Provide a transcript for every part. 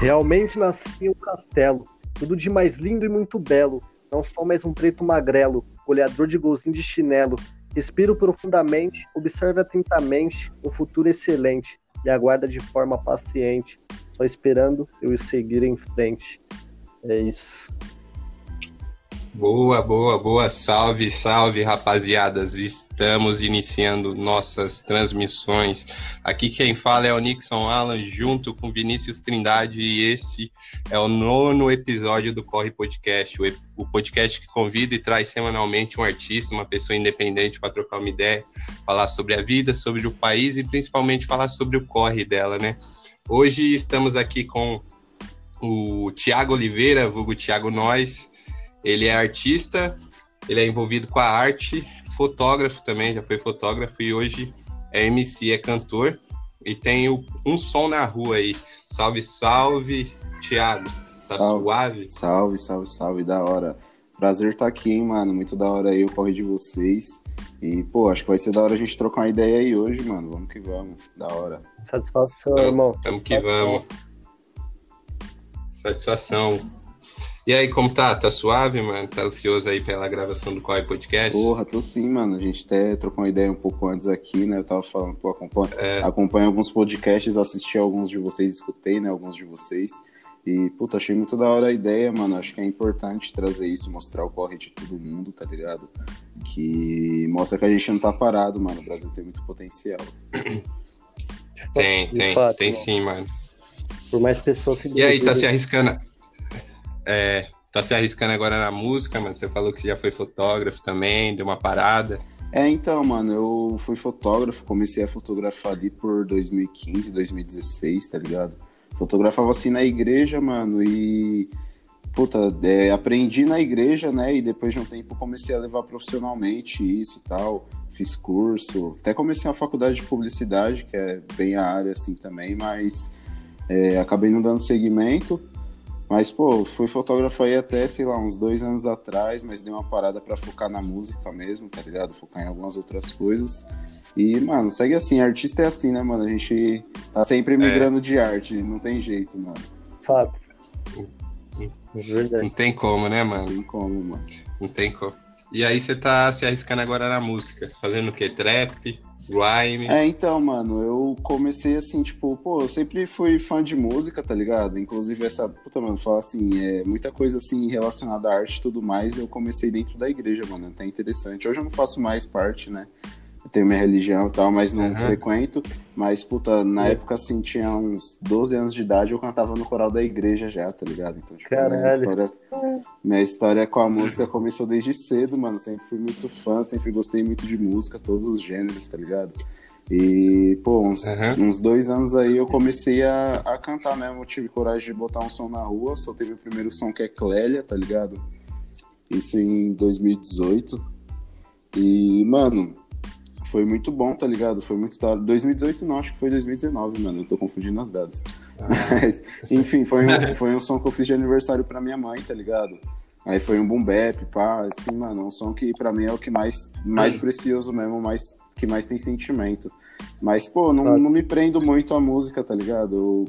Realmente nasci em um castelo, tudo de mais lindo e muito belo. Não sou mais um preto magrelo, goleador de golzinho de chinelo. Respiro profundamente, observe atentamente um futuro excelente e aguarda de forma paciente, só esperando eu seguir em frente. É isso. Boa, boa, boa. Salve, salve, rapaziadas. Estamos iniciando nossas transmissões. Aqui quem fala é o Nixon Alan, junto com Vinícius Trindade, e esse é o nono episódio do Corre Podcast, o podcast que convida e traz semanalmente um artista, uma pessoa independente para trocar uma ideia, falar sobre a vida, sobre o país e principalmente falar sobre o corre dela, né? Hoje estamos aqui com o Tiago Oliveira, vulgo Tiago Nós ele é artista, ele é envolvido com a arte, fotógrafo também, já foi fotógrafo e hoje é MC, é cantor e tem o, um som na rua aí. Salve, salve, Thiago. Tá salve, suave? Salve, salve, salve, da hora. Prazer estar tá aqui, hein, mano. Muito da hora aí o corre de vocês. E, pô, acho que vai ser da hora a gente trocar uma ideia aí hoje, mano. Vamos que vamos. Da hora. Satisfação, irmão. Tamo que vamos. Satisfação. E aí, como tá? Tá suave, mano? Tá ansioso aí pela gravação do Corre Podcast? Porra, tô sim, mano. A gente até trocou uma ideia um pouco antes aqui, né? Eu tava falando, pô, acompanho, é... acompanho alguns podcasts, assisti alguns de vocês, escutei, né? Alguns de vocês. E, puta, achei muito da hora a ideia, mano. Acho que é importante trazer isso, mostrar o corre de todo mundo, tá ligado? Que mostra que a gente não tá parado, mano. O Brasil tem muito potencial. Tem, tem, fato, tem mano. sim, mano. Por mais pessoas que. E aí, tá se arriscando é, tá se arriscando agora na música, mano. Você falou que você já foi fotógrafo também, deu uma parada. É, então, mano, eu fui fotógrafo, comecei a fotografar ali por 2015, 2016, tá ligado? Fotografava assim na igreja, mano, e. Puta, é, aprendi na igreja, né? E depois de um tempo comecei a levar profissionalmente isso e tal. Fiz curso, até comecei a faculdade de publicidade, que é bem a área assim também, mas é, acabei não dando seguimento. Mas, pô, fui fotógrafo aí até, sei lá, uns dois anos atrás, mas dei uma parada para focar na música mesmo, tá ligado? Focar em algumas outras coisas. E, mano, segue assim, artista é assim, né, mano? A gente tá sempre é. migrando é. de arte, não tem jeito, mano. Fato. Verdade. Não tem como, né, mano? Não tem como, mano. Não tem como. E aí você tá se arriscando agora na música, fazendo o quê? Trap? Grime. É, então, mano, eu comecei assim, tipo, pô, eu sempre fui fã de música, tá ligado? Inclusive essa, puta, mano, falar assim, é muita coisa assim relacionada à arte e tudo mais, eu comecei dentro da igreja, mano, até interessante. Hoje eu não faço mais parte, né? Eu tenho minha religião e tal, mas não uhum. frequento. Mas, puta, na uhum. época, assim, tinha uns 12 anos de idade, eu cantava no coral da igreja já, tá ligado? Então, tipo, minha história, minha história com a música começou desde cedo, mano. Sempre fui muito fã, sempre gostei muito de música, todos os gêneros, tá ligado? E, pô, uns, uhum. uns dois anos aí eu comecei a, a cantar mesmo. Eu tive coragem de botar um som na rua, soltei meu primeiro som que é Clélia, tá ligado? Isso em 2018. E, mano, foi muito bom, tá ligado? Foi muito da 2018 não, acho que foi 2019, mano. Eu tô confundindo as datas. Ah. Mas, enfim, foi um, foi um som que eu fiz de aniversário pra minha mãe, tá ligado? Aí foi um boom bap, pá, assim, mano, um som que pra mim é o que mais, mais precioso mesmo, mais, que mais tem sentimento. Mas, pô, não, não me prendo muito a música, tá ligado?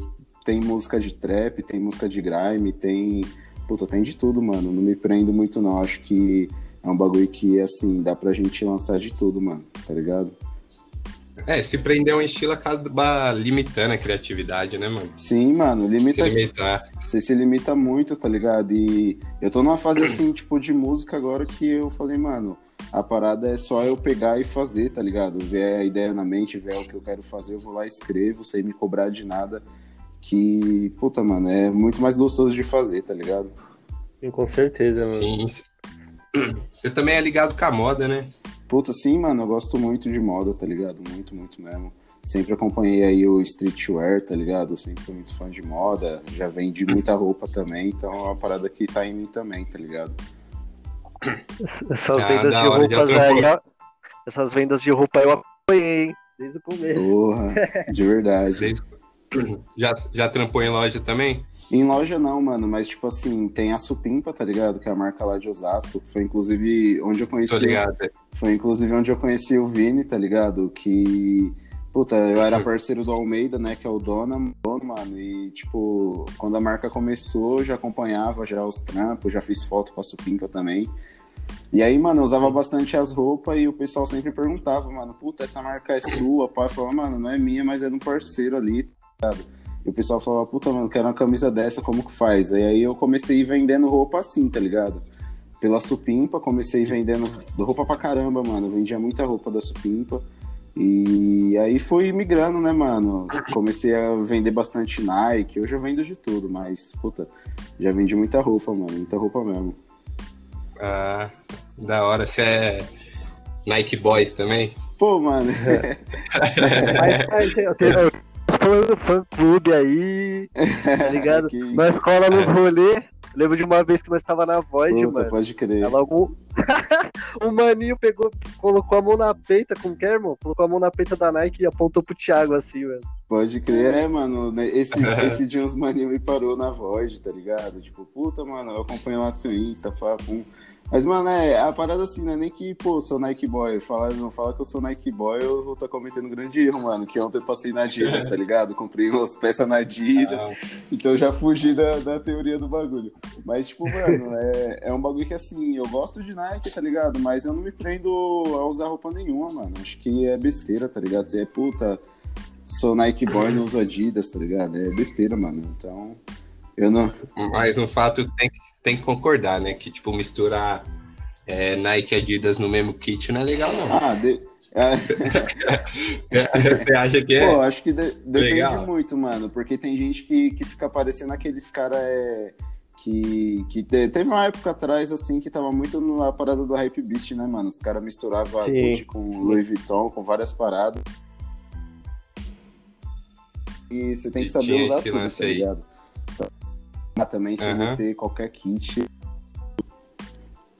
Tem música de trap, tem música de grime, tem. Puta, tem de tudo, mano. Não me prendo muito, não. Acho que é um bagulho que, assim, dá pra gente lançar de tudo, mano, tá ligado? É, se prender um estilo acaba limitando a criatividade, né, mano? Sim, mano, limita. Se limitar. Você se limita muito, tá ligado? E eu tô numa fase assim, tipo, de música agora que eu falei, mano, a parada é só eu pegar e fazer, tá ligado? Ver a ideia na mente, ver o que eu quero fazer, eu vou lá e escrevo, sem me cobrar de nada. Que, puta, mano, é muito mais gostoso de fazer, tá ligado? Sim, com certeza, mano. Sim. Você também é ligado com a moda, né? Puta, sim, mano, eu gosto muito de moda, tá ligado? Muito, muito mesmo. Sempre acompanhei aí o streetwear, tá ligado? sempre fui muito fã de moda, já vendi muita roupa também, então é uma parada que tá em mim também, tá ligado? Essas ah, vendas de roupas aí, essas vendas de roupa eu apoiei, hein? Desde o começo. Porra, de verdade. Desde... Já, já trampou em loja também? Em loja não, mano, mas tipo assim, tem a Supimpa, tá ligado? Que é a marca lá de Osasco, que foi inclusive onde eu conheci. Tô ligado. Foi inclusive onde eu conheci o Vini, tá ligado? Que Puta, eu era parceiro do Almeida, né? Que é o dono, dono, mano. E, tipo, quando a marca começou, já acompanhava já os trampos, já fiz foto com a Supinca também. E aí, mano, eu usava bastante as roupas e o pessoal sempre perguntava, mano, puta, essa marca é sua, pai? Falava, mano, não é minha, mas é um parceiro ali, tá ligado? E o pessoal falava, puta, mano, quero uma camisa dessa, como que faz? E aí eu comecei a ir vendendo roupa assim, tá ligado? Pela Supimpa, comecei vendendo roupa pra caramba, mano. Eu vendia muita roupa da Supimpa. E aí fui migrando, né, mano? Comecei a vender bastante Nike. Hoje eu vendo de tudo, mas, puta, já vendi muita roupa, mano. Muita roupa mesmo. Ah, da hora. Você é Nike Boys também? Pô, mano. mas, mas, eu tenho, do fã clube aí, tá ligado? Na escola, nos rolês. Lembro de uma vez que nós tava na Void, Puta, mano. Pode crer. Ela, um... o maninho pegou, colocou a mão na peita, como que é, irmão? Colocou a mão na peita da Nike e apontou pro Thiago assim, velho. Pode crer, é, mano. Né, esse, esse dia uns maninhos me parou na Void, tá ligado? Tipo, puta, mano, eu acompanho lá seu Insta, pá, pum. Mas, mano, é a parada assim, né? Nem que, pô, sou Nike Boy. Fala, não fala que eu sou Nike Boy, eu vou estar tá cometendo um grande erro, mano. Que ontem eu passei na Adidas, tá ligado? Comprei umas peças na Adidas. Ah. Então já fugi da, da teoria do bagulho. Mas, tipo, mano, é, é um bagulho que assim, eu gosto de Nike, tá ligado? Mas eu não me prendo a usar roupa nenhuma, mano. Acho que é besteira, tá ligado? Você é puta, sou Nike Boy, não uso Adidas, tá ligado? É besteira, mano. Então. Eu não. Mas um fato tem que tem que concordar, né? Que, tipo, misturar é, Nike e Adidas no mesmo kit não é legal, não. Ah, de... Você acha que é? Pô, acho que de... depende legal. muito, mano. Porque tem gente que, que fica parecendo aqueles caras é... que, que teve uma época atrás, assim, que tava muito na parada do Hype Beast, né, mano? Os caras misturavam Gucci com sim. Louis Vuitton, com várias paradas. E você tem que saber usar tudo, tá ligado? Também sem uhum. meter qualquer kit.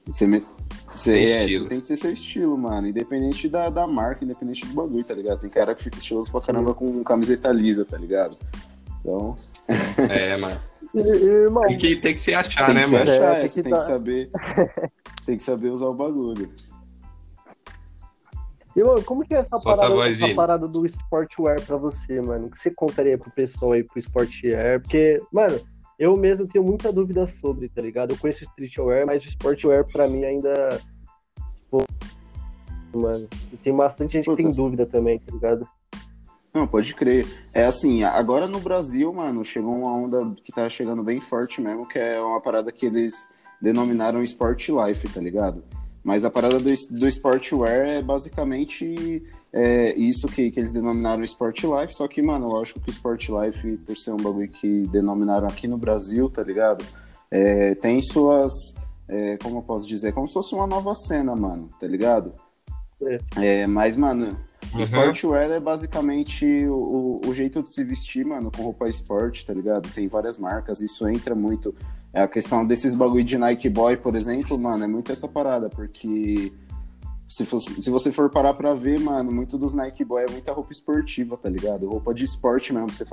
Você, met... você, é, você tem que ter seu estilo, mano. Independente da, da marca, independente do bagulho, tá ligado? Tem cara que fica estiloso pra caramba com camiseta lisa, tá ligado? Então. É, mano. Irmão, tem, que, tem que se achar, tem né, mano? Achar, é, tem, que, tem que saber. tem que saber usar o bagulho. Irmão, como que é essa parada, essa parada do sportwear pra você, mano? O que você contaria pro pessoal aí pro sportwear? Porque, mano, eu mesmo tenho muita dúvida sobre, tá ligado? Eu conheço o streetwear, mas o sportwear pra mim ainda. Pô, mano. E tem bastante gente que tem dúvida também, tá ligado? Não, pode crer. É assim, agora no Brasil, mano, chegou uma onda que tá chegando bem forte mesmo, que é uma parada que eles denominaram Sport Life, tá ligado? Mas a parada do, do Sportwear é basicamente é isso que, que eles denominaram Sport Life, só que, mano, lógico que o Sport Life, por ser um bagulho que denominaram aqui no Brasil, tá ligado? É, tem suas, é, como eu posso dizer, como se fosse uma nova cena, mano, tá ligado? É, é mas, mano, uhum. Sportwear é basicamente o, o, jeito de se vestir, mano, com roupa esporte, tá ligado? Tem várias marcas, isso entra muito. É a questão desses bagulho de Nike Boy, por exemplo, mano, é muito essa parada, porque se, fosse, se você for parar pra ver, mano, muito dos Nike Boy é muita roupa esportiva, tá ligado? Roupa de esporte mesmo, pra você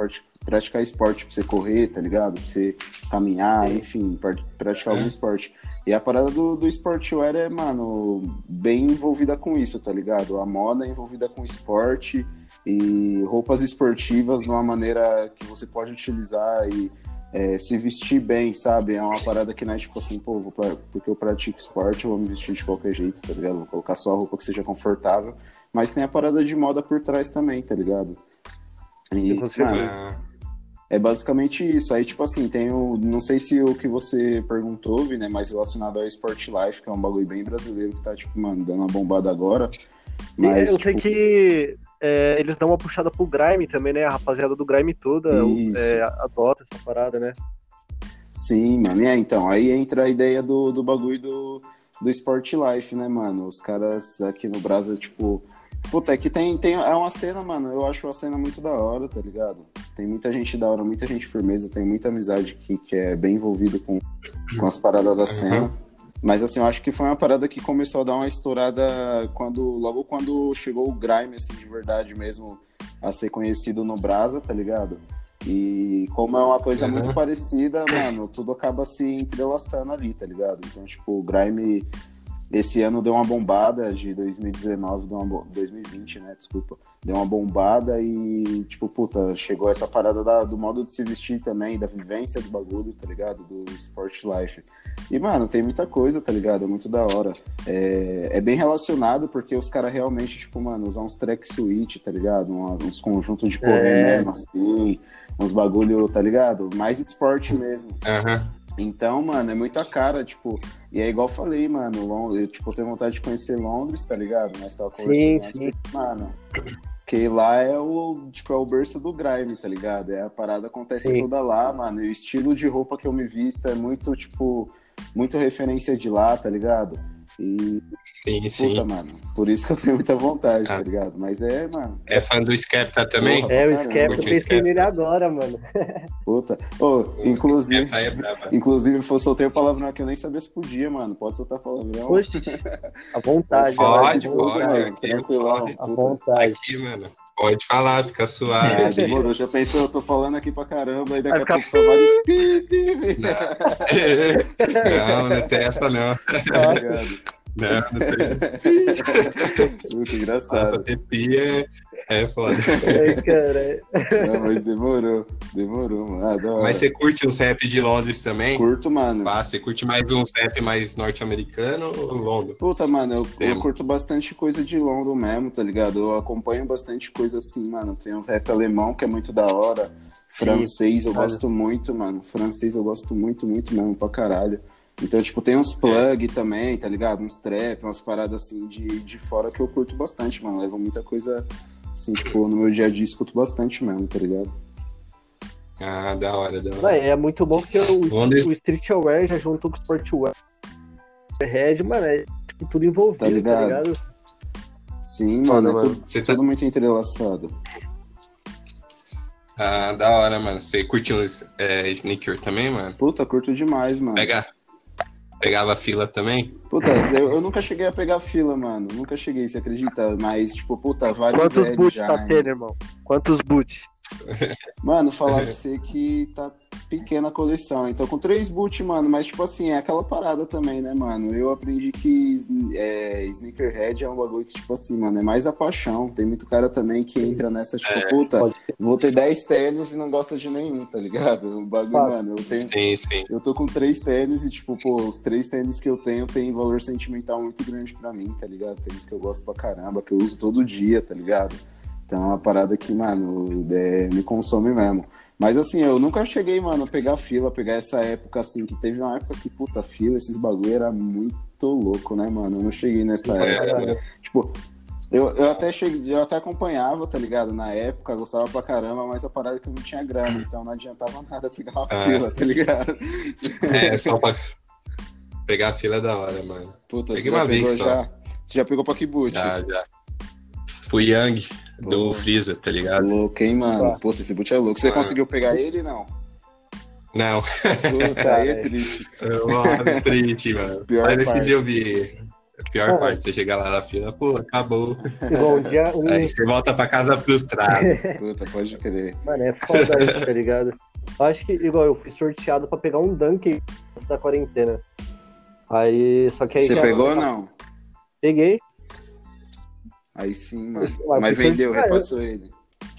praticar esporte, pra você correr, tá ligado? Pra você caminhar, enfim, praticar algum esporte. E a parada do, do sportwear é, mano, bem envolvida com isso, tá ligado? A moda é envolvida com esporte e roupas esportivas de uma maneira que você pode utilizar e é, se vestir bem, sabe? É uma parada que não é tipo assim, pô, pra, porque eu pratico esporte, eu vou me vestir de qualquer jeito, tá ligado? Vou colocar só a roupa que seja confortável. Mas tem a parada de moda por trás também, tá ligado? E, mano, é basicamente isso. Aí, tipo assim, tem o. Não sei se o que você perguntou, né? Mas relacionado ao Sport Life, que é um bagulho bem brasileiro que tá, tipo, mano, dando uma bombada agora. Mas, eu tipo, sei que é, eles dão uma puxada pro Grime também, né? A rapaziada do Grime toda é, adota essa parada, né? Sim, mano. É, então, aí entra a ideia do, do bagulho do, do Sport Life, né, mano? Os caras aqui no Brasil, tipo. Puta, é que tem, tem. É uma cena, mano. Eu acho uma cena muito da hora, tá ligado? Tem muita gente da hora, muita gente firmeza, tem muita amizade que, que é bem envolvido com, com as paradas da cena. Mas assim, eu acho que foi uma parada que começou a dar uma estourada quando logo quando chegou o grime assim de verdade mesmo a ser conhecido no Brasa, tá ligado? E como é uma coisa uhum. muito parecida, mano, tudo acaba se entrelaçando ali, tá ligado? Então, tipo, o grime esse ano deu uma bombada de 2019, deu uma, 2020, né? Desculpa. Deu uma bombada e, tipo, puta, chegou essa parada da, do modo de se vestir também, da vivência do bagulho, tá ligado? Do Sport Life. E, mano, tem muita coisa, tá ligado? É muito da hora. É, é bem relacionado porque os caras realmente, tipo, mano, usam uns track suite, tá ligado? Uns, uns conjuntos de correr é. mesmo, assim. Uns bagulho, tá ligado? Mais esporte mesmo. Aham. Uhum. Então, mano, é muita cara, tipo, e é igual eu falei, mano, eu, tipo, tenho vontade de conhecer Londres, tá ligado? Mas tava conversando sim, sim. mano, que lá é o, tipo, é o berço do grime, tá ligado? É a parada acontece sim. toda lá, mano, e o estilo de roupa que eu me visto é muito, tipo, muito referência de lá, tá ligado? E. Sim, puta, sim. mano. Por isso que eu tenho muita vontade, tá ah. tá ligado? Mas é, mano. É fã do Skepta também? Porra, é, o Skepta, pensei nele agora, mano. Puta. Oh, inclusive. É inclusive, eu soltei o palavrão aqui, eu nem sabia se podia, mano. Pode soltar palavrão. Oxi. À vontade, Pode, pode. Mano, tranquilão. À vontade. Aqui, mano. Pode falar, fica suave. É, demorou. Já pensou, eu tô falando aqui pra caramba, e daqui a pouco só vai speed. Não, não, não tem essa não. Obrigado. Não, não tem. Muito engraçado. A pia é foda. Ai, cara. Não, mas demorou. Demorou, mano. Ah, mas você curte os rap de Londres também? Curto, mano. Ah, você curte mais um rap mais norte-americano ou Londres? Puta, mano, eu, eu, curto bastante coisa de Londres mesmo, tá ligado? Eu acompanho bastante coisa assim, mano. Tem uns rap alemão que é muito da hora. Francês eu gosto muito, mano. Francês eu gosto muito, muito mesmo, pra caralho. Então, tipo, tem uns plug é. também, tá ligado? Uns trap, umas paradas assim de, de fora que eu curto bastante, mano. Levo muita coisa, assim, tipo, no meu dia a dia escuto bastante mesmo, tá ligado? Ah, da hora, da hora. É, é muito bom porque o, o Streetwear já juntou com o Sportwear. Red, mano, é tipo, tudo envolvido, tá ligado? Tá ligado? Sim, mano, mano, é tudo, Você tá... tudo muito entrelaçado. Ah, da hora, mano. Você curtiu é, sneaker também, mano? Puta, curto demais, mano. Pega, Pegava fila também? Puta, eu, eu, nunca cheguei a pegar fila, mano. Nunca cheguei, você acredita? Mas, tipo, puta, vários Quantos boots já, tá né? tendo, irmão? Quantos boots? Mano, falar pra você que tá pequena a coleção. Então, com três boot, mano, mas tipo assim, é aquela parada também, né, mano? Eu aprendi que é, sneakerhead é um bagulho que, tipo assim, mano, é mais a paixão. Tem muito cara também que entra nessa, tipo, é, puta, vou ter dez tênis e não gosta de nenhum, tá ligado? O bagulho, ah, mano, eu tenho. Sim, sim. Eu tô com três tênis e, tipo, pô, os três tênis que eu tenho tem valor sentimental muito grande pra mim, tá ligado? Tênis que eu gosto pra caramba, que eu uso todo dia, tá ligado? Então é uma parada que, mano, é, me consome mesmo. Mas assim, eu nunca cheguei, mano, a pegar fila, pegar essa época assim, que teve uma época que, puta, fila, esses bagulho era muito louco, né, mano? Eu não cheguei nessa é, época. É. Tipo, eu, eu até cheguei, eu até acompanhava, tá ligado? Na época, gostava pra caramba, mas a parada é que eu não tinha grana, então não adiantava nada pegar uma ah. fila, tá ligado? É, só pra pegar a fila é da hora, mano. Puta, Peguei uma vez só. Já? Você já pegou pra que boot? Já, já. Fui Do Freeza, tá ligado? Louco, hein, mano? Puta, esse boot é louco. Você ah. conseguiu pegar ele não? Não. Puta, aí é triste. Mano, triste, mano. Pior Mas esse dia eu vi. A pior ah. parte, você chegar lá na fila, pô, acabou. Bom, dia, um... Aí você volta pra casa frustrado. Puta, pode crer. Mano, é foda isso, tá ligado? Eu acho que, igual, eu fui sorteado pra pegar um dunk antes da quarentena. Aí, só que aí. Você pegou ou não? Peguei. Aí sim, mano. Mas, Mas vendeu, repassou ele.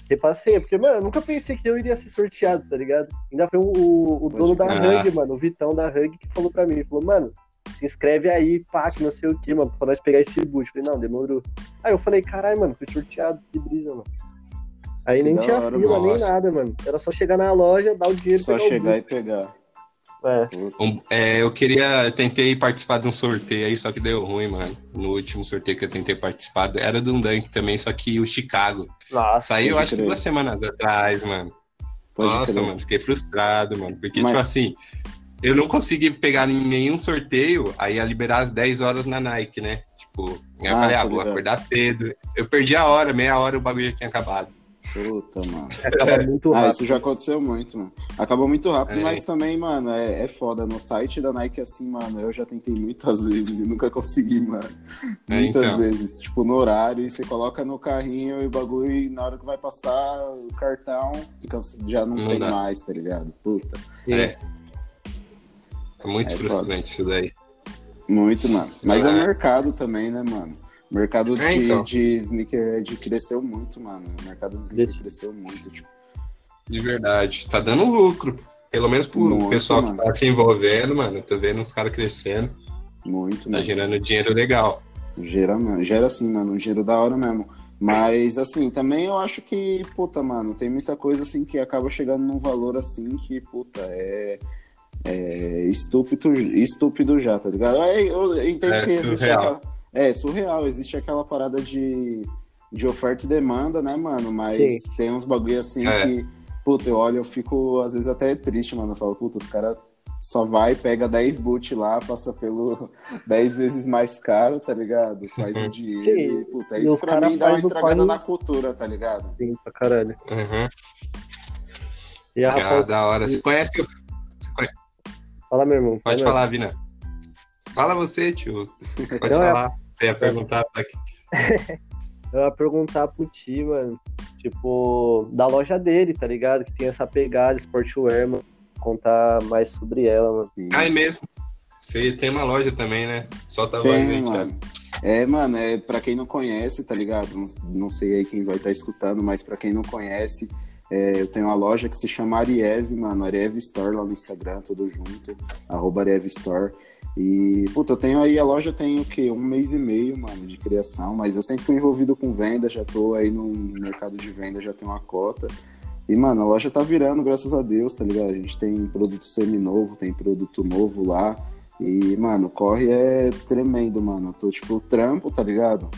Repassei, porque, mano, eu nunca pensei que eu iria ser sorteado, tá ligado? Ainda foi o, o dono da ah. Hug, mano, o Vitão da Hug, que falou pra mim, falou, mano, se inscreve aí, pá, que não sei o que, mano, pra nós pegar esse boot. Falei, não, demorou. Aí eu falei, caralho, mano, fui sorteado, que brisa, mano. Aí que nem tinha hora, fila, nem nada, mano. Era só chegar na loja, dar o dinheiro. Só chegar e pegar. É. Um, é, eu queria, eu tentei participar de um sorteio aí, só que deu ruim, mano. No último sorteio que eu tentei participar, era de um Dunk também, só que o Chicago. Nossa, Saiu, acho que duas semanas atrás, mano. Pode Nossa, crer. mano, fiquei frustrado, mano. Porque, Mas... tipo assim, eu não consegui pegar em nenhum sorteio, aí ia liberar às 10 horas na Nike, né? Tipo, aí eu ah, falei, ah, vou acordar cedo. Eu perdi a hora, meia hora o bagulho já tinha acabado. Puta, mano. Acaba muito rápido. Ah, isso já aconteceu muito, mano. Acabou muito rápido, é. mas também, mano, é, é foda. No site da Nike, assim, mano, eu já tentei muitas vezes e nunca consegui, mano. É, muitas então. vezes. Tipo, no horário, e você coloca no carrinho e o bagulho, e na hora que vai passar o cartão, já não, não tem dá. mais, tá ligado? Puta. É. É muito é frustrante foda. isso daí. Muito, mano. Mas é, o mercado também, né, mano? O mercado de, É, então. de sneakerhead cresceu muito, mano. O mercado de sneaker cresceu muito, tipo. De verdade. Tá dando lucro. Pelo menos pro Muito, pessoal mano. que tá se envolvendo, mano. Tô vendo os caras crescendo. Muito, Tá mano. gerando dinheiro legal. Gera, mano. Gera assim, mano. Um dinheiro da hora mesmo. Mas, assim, também eu acho que, puta, mano, tem muita coisa, assim, que acaba chegando num valor, assim, que, puta, é... É estúpido, estúpido já, tá ligado? É, eu entendo É que existe aquela... É, surreal. Existe aquela parada de, de oferta e demanda, né, mano? Mas Sim. tem uns bagulho assim É. que, puta, eu olho, eu fico às vezes até triste, mano. Eu falo, puta, os caras só vai, pega 10 boot lá, passa pelo 10 vezes mais caro, tá ligado? Faz o dinheiro. Sim. E, puta, E isso pra mim dá uma estragada na cultura, tá ligado? Sim, pra caralho. Uhum. E a Ah, da hora. Você conhece que eu... Você conhece- Fala, meu irmão. Pode fala. falar, Vina. Fala você, tio. Pode é- falar. Você ia perguntar. Tá aqui. Eu ia perguntar pro Ti, mano, tipo, da loja dele, tá ligado? Que tem essa pegada, sportwear, mano. Contar mais sobre ela, mano. Ah, é mesmo. Você tem uma loja também, né? Solta a voz Tem, aí, mano. Thiago. É, mano, é pra quem não conhece, tá ligado? Não, não sei aí quem vai estar escutando, mas pra quem não conhece, é, eu tenho uma loja que se chama Ariev, mano, Ariev Store lá no Instagram, tudo junto, arroba Ariev Store. E, puta, eu tenho aí, a loja tem o quê? Um mês e meio, mano, de criação, mas eu sempre fui envolvido com venda, já tô aí no mercado de venda, já tenho uma cota. E, mano, a loja tá virando, graças a Deus, tá ligado? A gente tem produto semi-novo, tem produto novo lá. E, mano, corre é tremendo, mano. Eu tô, tipo, trampo, tá ligado?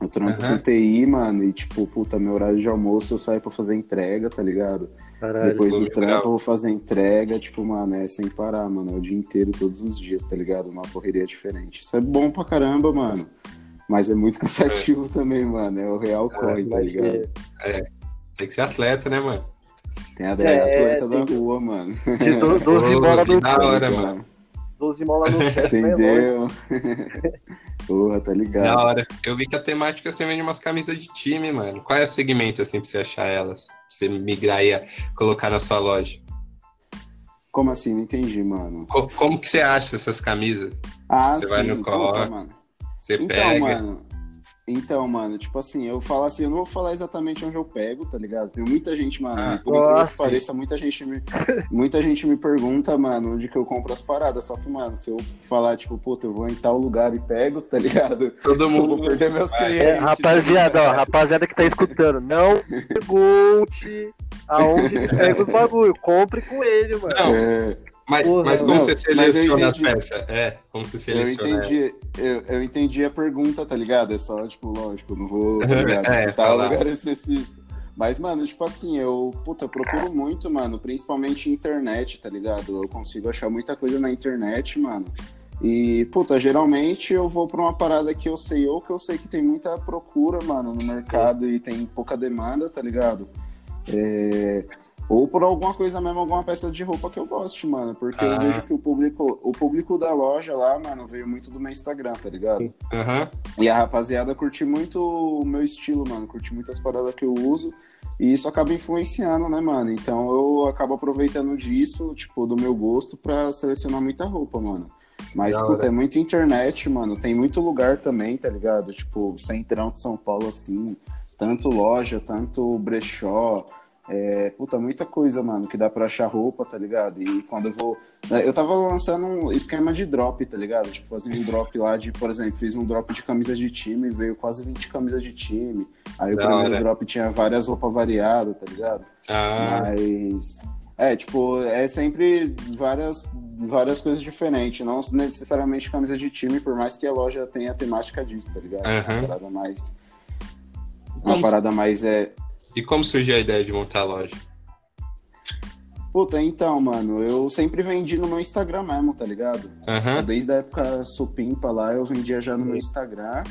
Eu trampo Aham. com TI, mano, e, tipo, puta, meu horário de almoço eu saio pra fazer entrega, tá ligado? Caralho. Depois do legal. trampo eu vou fazer entrega, tipo, mano, é sem parar, mano. É o dia inteiro, todos os dias, tá ligado? Uma correria diferente. Isso é bom pra caramba, mano. Mas é muito cansativo também, mano. É o real corre, tá ligado? é, Tem que ser atleta, né, mano? Tem a É, atleta da tem- rua, mano. de do- 12 Ô, bola que no da hora, mano. 12 bola no pé, vai longe. Entendeu? Porra, tá Da ligado? hora. Eu vi que a temática você vende umas camisas de time, mano. Qual é o segmento, assim, pra você achar elas? Pra você migrar e colocar na sua loja? Como assim? Não entendi, mano. Co- como que você acha essas camisas? Ah, Você vai no puta, corre, mano. Você Então, pega. mano. Então, mano, tipo assim, eu falo assim, eu não vou falar exatamente onde eu pego, tá ligado? Tem muita gente, mano, Ah. por incrível que pareça, muita gente, me, muita gente me pergunta, mano, onde que eu compro as paradas. Só que, mano, se eu falar, tipo, puta, eu vou em tal lugar e pego, tá ligado? Todo Eu mundo. vou perder meus vai. clientes. É, rapaziada, tá ó, rapaziada que tá escutando, não pergunte aonde pega os bagulho. Compre com ele, mano. Não, É, mas, Porra, mas como não, você eu seleciona as peças? É, como você eu seleciona entendi, eu, eu entendi a pergunta, tá ligado? É só, tipo, lógico, não vou, tá ligado? É, citar falar. lugar específico. Mas, mano, tipo assim, eu, puta, eu procuro muito, mano, principalmente internet, tá ligado? Eu consigo achar muita coisa na internet, mano. E, puta, geralmente eu vou pra uma parada que eu sei, ou que eu sei que tem muita procura, mano, no mercado e tem pouca demanda, tá ligado? É, Ou por alguma coisa mesmo, alguma peça de roupa que eu goste, mano. Porque Ah. eu vejo que o público, o público da loja lá, mano, veio muito do meu Instagram, tá ligado? Aham. E a rapaziada curte muito o meu estilo, mano. Curte muito as paradas que eu uso. E isso acaba influenciando, né, mano? Então eu acabo aproveitando disso, tipo, do meu gosto pra selecionar muita roupa, mano. Mas, Da puta, é muita internet, mano. Tem muito lugar também, tá ligado? Tipo, centrão de São Paulo, assim. Tanto loja, tanto brechó. É, puta, muita coisa, mano, que dá pra achar roupa, tá ligado? E quando eu vou. Eu tava lançando um esquema de drop, tá ligado? Tipo, fazendo um drop lá de, por exemplo, fiz um drop de camisa de time, veio quase 20 camisas de time. Aí o Da primeiro hora. drop tinha várias roupas variadas, tá ligado? Ah, Mas. É, tipo, é sempre várias, várias coisas diferentes, não necessariamente camisa de time, por mais que a loja tenha a temática disso, tá ligado? Aham. Uma parada mais. Uma parada mais é. E como surgiu a ideia de montar a loja? Puta, então, mano, eu sempre vendi no meu Instagram mesmo, tá ligado? Aham. Desde a época supimpa lá, eu vendia já no meu Instagram.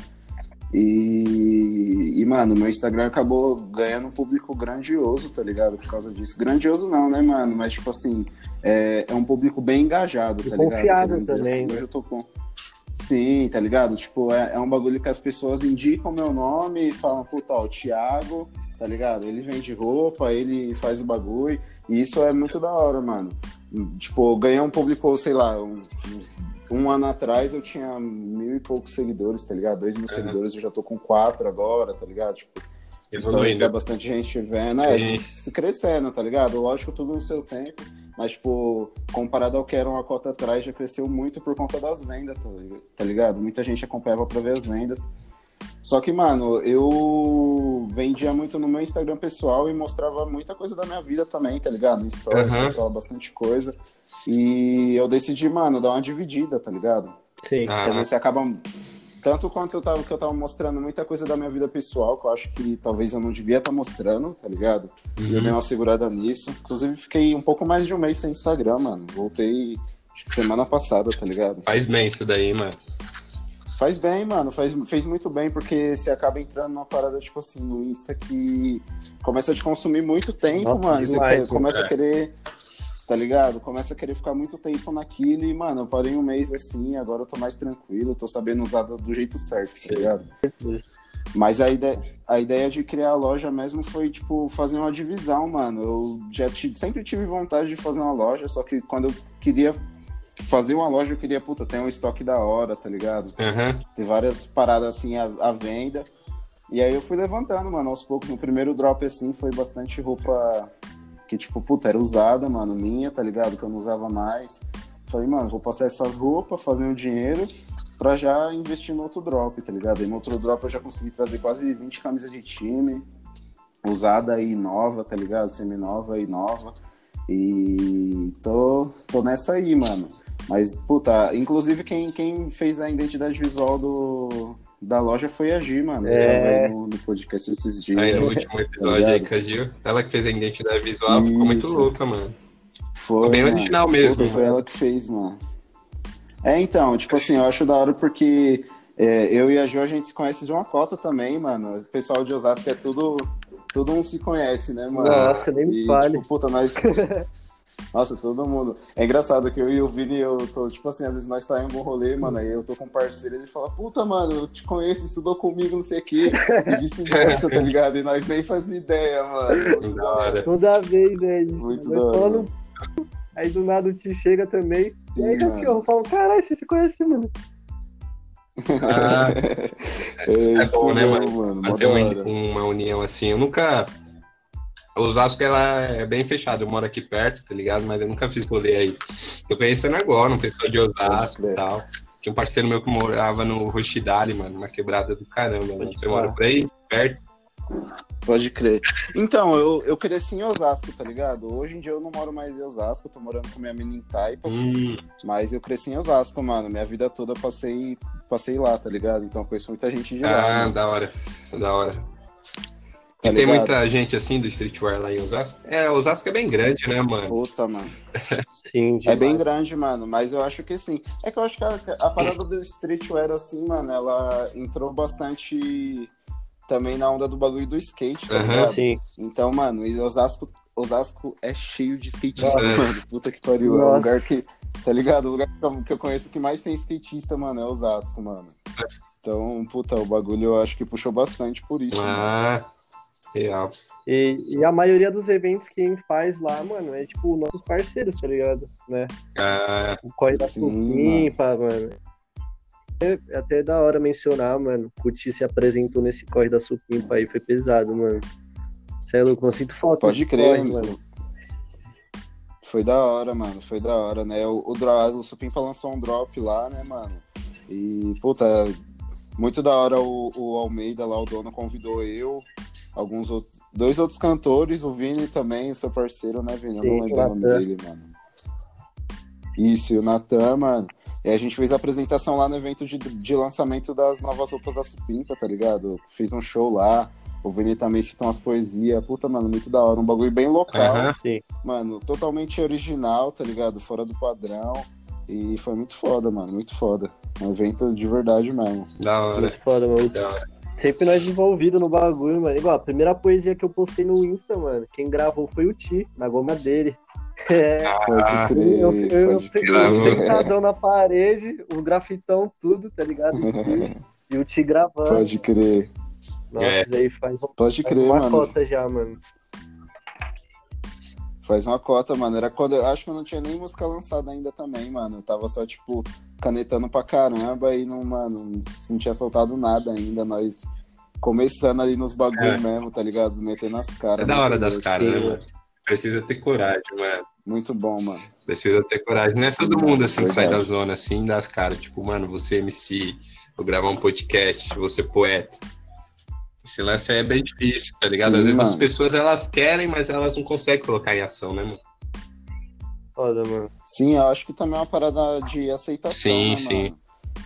E, e, mano, meu Instagram acabou ganhando um público grandioso, tá ligado? Por causa disso. Grandioso não, né, mano? Mas, tipo assim, é, é um público bem engajado, E tá ligado? confiável dizer também, assim, né? hoje eu tô com... Sim, tá ligado? Tipo, é, é um bagulho que as pessoas indicam meu nome e falam, puta, ó, o Thiago, tá ligado? Ele vende roupa, ele faz o bagulho. E isso é muito da hora, mano. tipo, ganhei um público, sei lá, uns, um ano atrás eu tinha mil e poucos seguidores, tá ligado? Dois mil uhum. seguidores, eu já tô com quatro agora, tá ligado? Tipo, Evoluindo. Tá bastante gente vendo, é, se crescendo, tá ligado? Lógico, tudo no seu tempo. Mas, tipo, comparado ao que era uma cota atrás, já cresceu muito por conta das vendas, tá ligado? Tá Muita gente acompanhava pra ver as vendas. Só que, mano, eu vendia muito no meu Instagram pessoal e mostrava muita coisa da minha vida também, tá ligado? No stories, uhum. mostrava bastante coisa. E eu decidi, mano, dar uma dividida, tá ligado? Sim. Às vezes você acaba. Tanto quanto eu tava, que eu tava mostrando muita coisa da minha vida pessoal, que eu acho que talvez eu não devia estar tá mostrando, tá ligado? Uhum. Eu dei uma segurada nisso. Inclusive, fiquei um pouco mais de um mês sem Instagram, mano. Voltei, acho que semana passada, tá ligado? Faz bem isso daí, mano. Faz bem, mano. Faz, fez muito bem, porque você acaba entrando numa parada, tipo assim, no Insta que começa a te consumir muito tempo, Nossa, mano. Você começa a é. querer. Tá ligado? Começa a querer ficar muito tempo naquilo e, mano, eu parei um mês assim, agora eu tô mais tranquilo, tô sabendo usar do jeito certo, tá ligado? Mas a ideia, a ideia de criar a loja mesmo foi, tipo, fazer uma divisão, mano. Eu já sempre tive vontade de fazer uma loja, só que quando eu queria fazer uma loja, eu queria, puta, ter um estoque da hora, tá ligado? Uhum. Ter várias paradas assim à, à, venda. E aí eu fui levantando, mano, aos poucos. No primeiro drop, assim, foi bastante roupa que, tipo, puta, era usada, mano, minha, tá ligado? Que eu não usava mais. Falei, mano, vou passar essas roupas, fazer um dinheiro pra já investir no outro drop, tá ligado? E no outro drop eu já consegui trazer quase 20 camisas de time, usada e nova, tá ligado? Semi-nova e nova. E tô, tô nessa aí, mano. Mas, puta, inclusive quem, quem fez a identidade visual do, da loja foi a Gi, mano. É... No, no, podcast esses dias. Aí no último episódio tá aí com a Gi, ela que fez a identidade visual, Isso. ficou muito louca, mano. Foi, ficou bem mano. original mesmo. Foi ela que fez, mano. É, então, tipo assim, eu acho da hora porque é, eu e a Jo, a gente se conhece de uma cota também, mano. O pessoal de Osasco é tudo. Todo mundo se conhece, né, mano? Nossa, nem me fale. Tipo, puta, nós. Nossa, todo mundo. É engraçado que eu e o Vini, eu tô, tipo assim, às vezes nós tá em algum rolê, mano, aí eu tô com um parceiro, ele fala, puta, mano, eu te conheço, estudou comigo, não sei o quê, e vice-versa, tá ligado? E nós nem fazia ideia, mano. Toda vez, né? Muito nós falando, aí do nada o Ti chega também, Sim, e aí, cachorro, eu falo, caralho, você se conhece, mano. Ah, é, é bom, né, mano? mano Manter uma, uma união assim. Eu nunca Osasco ela é bem fechada, eu moro aqui perto, tá ligado? Mas eu nunca fiz rolê aí. Tô conhecendo agora um pessoal de Osasco e tal. Tinha um parceiro meu que morava no Rochidale, mano, uma quebrada do caramba. Mano. Você mora por aí, perto? Pode crer. Então, eu, eu cresci em Osasco, tá ligado? Hoje em dia eu não moro mais em Osasco, tô morando com minha menina em Taipas. Hum. Mas eu cresci em Osasco, mano. Minha vida toda passei, passei lá, tá ligado? Então eu conheço muita gente de lá. Ah, da hora, da hora. Tá tem muita gente assim do streetwear lá em Osasco? É, Osasco é bem grande, né, mano? Puta, mano. sim, é bem grande, mano, mas eu acho que sim. É que eu acho que a, a parada do streetwear, assim, mano, ela entrou bastante também na onda do bagulho do skate, tá uhum, sim. Então, mano, Osasco, Osasco é cheio de skatistas, mano. Puta que pariu. Nossa. É um lugar que, tá ligado? O lugar que eu conheço que mais tem skatista, mano, é Osasco, mano. Então, puta, o bagulho eu acho que puxou bastante por isso. Ah. Mano. Real. E, e, a maioria dos eventos que a gente faz lá, mano, é tipo nossos parceiros, tá ligado? Né? Ah, o Corre da Supimpa, mano. É até da hora mencionar, mano. O Ti se apresentou nesse Corre da Supimpa aí, foi pesado, mano. Você é louco, não sinto falta. Pode crer, corre, mano. Foi da hora, mano. Foi da hora, né? O, o, o Supimpa lançou um drop lá, né, mano? E, puta, muito da hora o, o Almeida lá, o dono, convidou eu, alguns outros, dois outros cantores, o Vini também, o seu parceiro, né, Vini? Sim, eu não lembro o nome dele, mano. Isso, e o Natan, mano. E a gente fez a apresentação lá no evento de, de lançamento das novas roupas da Supimpa, tá ligado? Fiz um show lá. O Vini também citou umas poesias. Puta, mano, muito da hora. Um bagulho bem local. Uhum. Mano, totalmente original, tá ligado? Fora do padrão. E foi muito foda, mano. Muito foda. Um evento de verdade mesmo. Da hora. Muito foda, mano. Da hora. Sempre nós envolvidos no bagulho, mano. Igual, a primeira poesia que eu postei no Insta, mano, quem gravou foi o Ti, na goma dele. É, ah, crer, eu, eu, eu fiquei sentadão na parede, o grafitão, tudo, tá ligado? e o Ti gravando. Pode crer. Nossa, é. aí faz, Pode faz crer, uma mano. cota já, mano. Faz uma cota, mano. Era quando. Eu acho que eu não tinha nem música lançada ainda também, mano. Eu tava só, tipo, canetando pra caramba e não, mano, não tinha soltado nada ainda. Nós começando ali nos bagulho é. mesmo, tá ligado? Metendo as caras. É da hora das caras, né, mano? Precisa ter coragem, mano. Muito bom, mano. Precisa ter coragem. Não é Sim, todo mundo assim que sai da zona assim das caras. Tipo, mano, você MC, vou gravar um podcast, você poeta. Esse lance aí é bem difícil, tá ligado? Sim, Às vezes mano. as pessoas elas querem, mas elas não conseguem colocar em ação, né, mano? Foda, mano. Sim, eu acho que também é uma parada de aceitação. Sim, né, sim. Mano?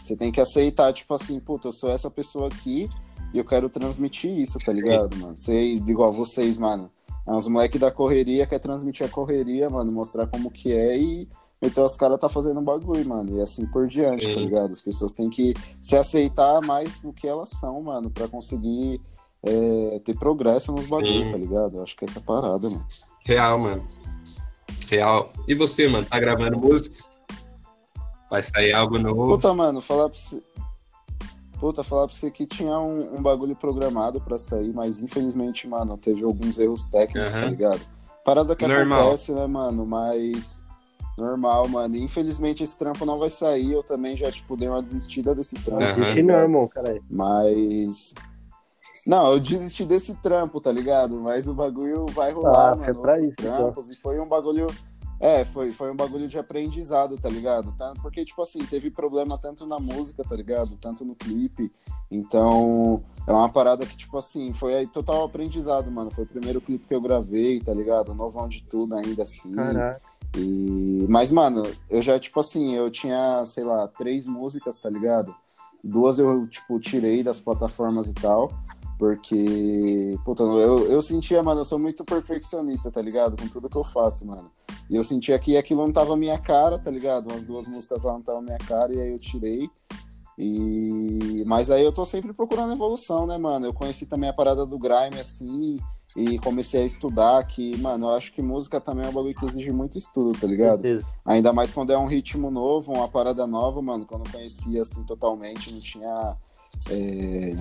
Você tem que aceitar, tipo assim, puta, eu sou essa pessoa aqui e eu quero transmitir isso, tá ligado, sim. mano? Sei, igual vocês, mano. É uns moleques da correria quer transmitir a correria, mano, mostrar como que é e então os caras tá fazendo um bagulho, mano. E assim por diante, tá Sim. tá ligado? As pessoas têm que se aceitar mais do que elas são, mano, para conseguir é, ter progresso nos bagulhos, tá ligado? Eu acho que é essa parada, mano. Real, mano. Real. E você, mano, tá gravando música? Vai sair algo novo? Puta, mano, falar pra você. Puta, falar pra você que tinha um, um bagulho programado pra sair, mas infelizmente, mano, teve alguns erros técnicos, uhum. tá ligado? Parada que Normal. acontece, né, mano? Mas Normal, mano. Infelizmente esse trampo não vai sair. Eu também já, tipo, dei uma desistida desse trampo. Não desisti não, irmão, caralho. Mas. Não, eu desisti desse trampo, tá ligado? Mas o bagulho vai rolar, ah, mano. Foi pra isso, então. trampos, então. E foi um bagulho. É, foi, foi um bagulho de aprendizado, tá ligado? Porque, tipo assim, teve problema tanto na música, tá ligado? Tanto no clipe. Então, é uma parada que, tipo assim, foi aí total aprendizado, mano. Foi o primeiro clipe que eu gravei, tá ligado? Novão de tudo ainda assim. Caraca. E... Mas, mano, eu já, tipo assim, eu tinha, sei lá, três músicas, tá ligado? Duas eu, tipo, tirei das plataformas e tal. Porque, puta, eu, eu sentia, mano, eu sou muito perfeccionista, tá ligado? Com tudo que eu faço, mano. E eu sentia que aquilo não tava minha cara, tá ligado? Umas duas músicas lá não tava minha cara, e aí eu tirei. E... Mas aí eu tô sempre procurando evolução, né, mano? Eu conheci também a parada do grime, assim, e comecei a estudar que, mano, eu acho que música também é um bagulho que exige muito estudo, tá ligado? Ainda mais quando é um ritmo novo, uma parada nova, mano, quando eu conhecia assim totalmente, não tinha. É...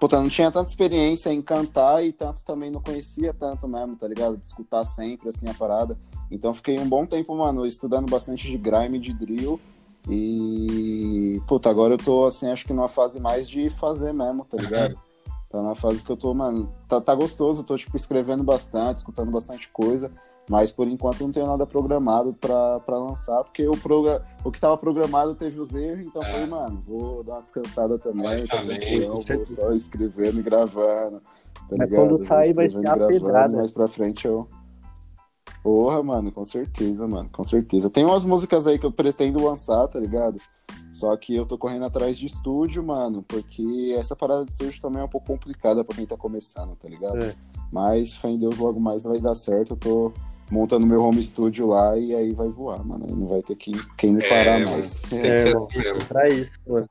Puta, não tinha tanta experiência em cantar e tanto também não conhecia tanto mesmo, tá ligado? De escutar sempre, assim, a parada. Então fiquei um bom tempo, mano, estudando bastante de grime, de drill. E, puta, agora eu tô, assim, acho que numa fase mais de fazer mesmo, tá ligado? Tá na fase que eu tô, mano, tá, tá gostoso, tô, tipo, escrevendo bastante, escutando bastante coisa, mas por enquanto não tenho nada programado pra, pra lançar, porque o, progra... o que tava programado teve os erros, então é. falei, mano, vou dar uma descansada também, tá tranquilo, vou só escrevendo e gravando, tá mas ligado? quando sair vai ser a pedrada. Mais pra frente eu... Porra, mano, com certeza, mano, com certeza. Tem umas músicas aí que eu pretendo lançar, tá ligado? Só que eu tô correndo atrás de estúdio, mano, porque essa parada de estúdio também é um pouco complicada pra quem tá começando, tá ligado? É. Mas, fé em Deus, logo mais vai dar certo. Eu tô montando meu home studio lá e aí vai voar, mano. Aí não vai ter que, quem me parar é, mais. Tem é, que ser assim mesmo. É pra isso, mano.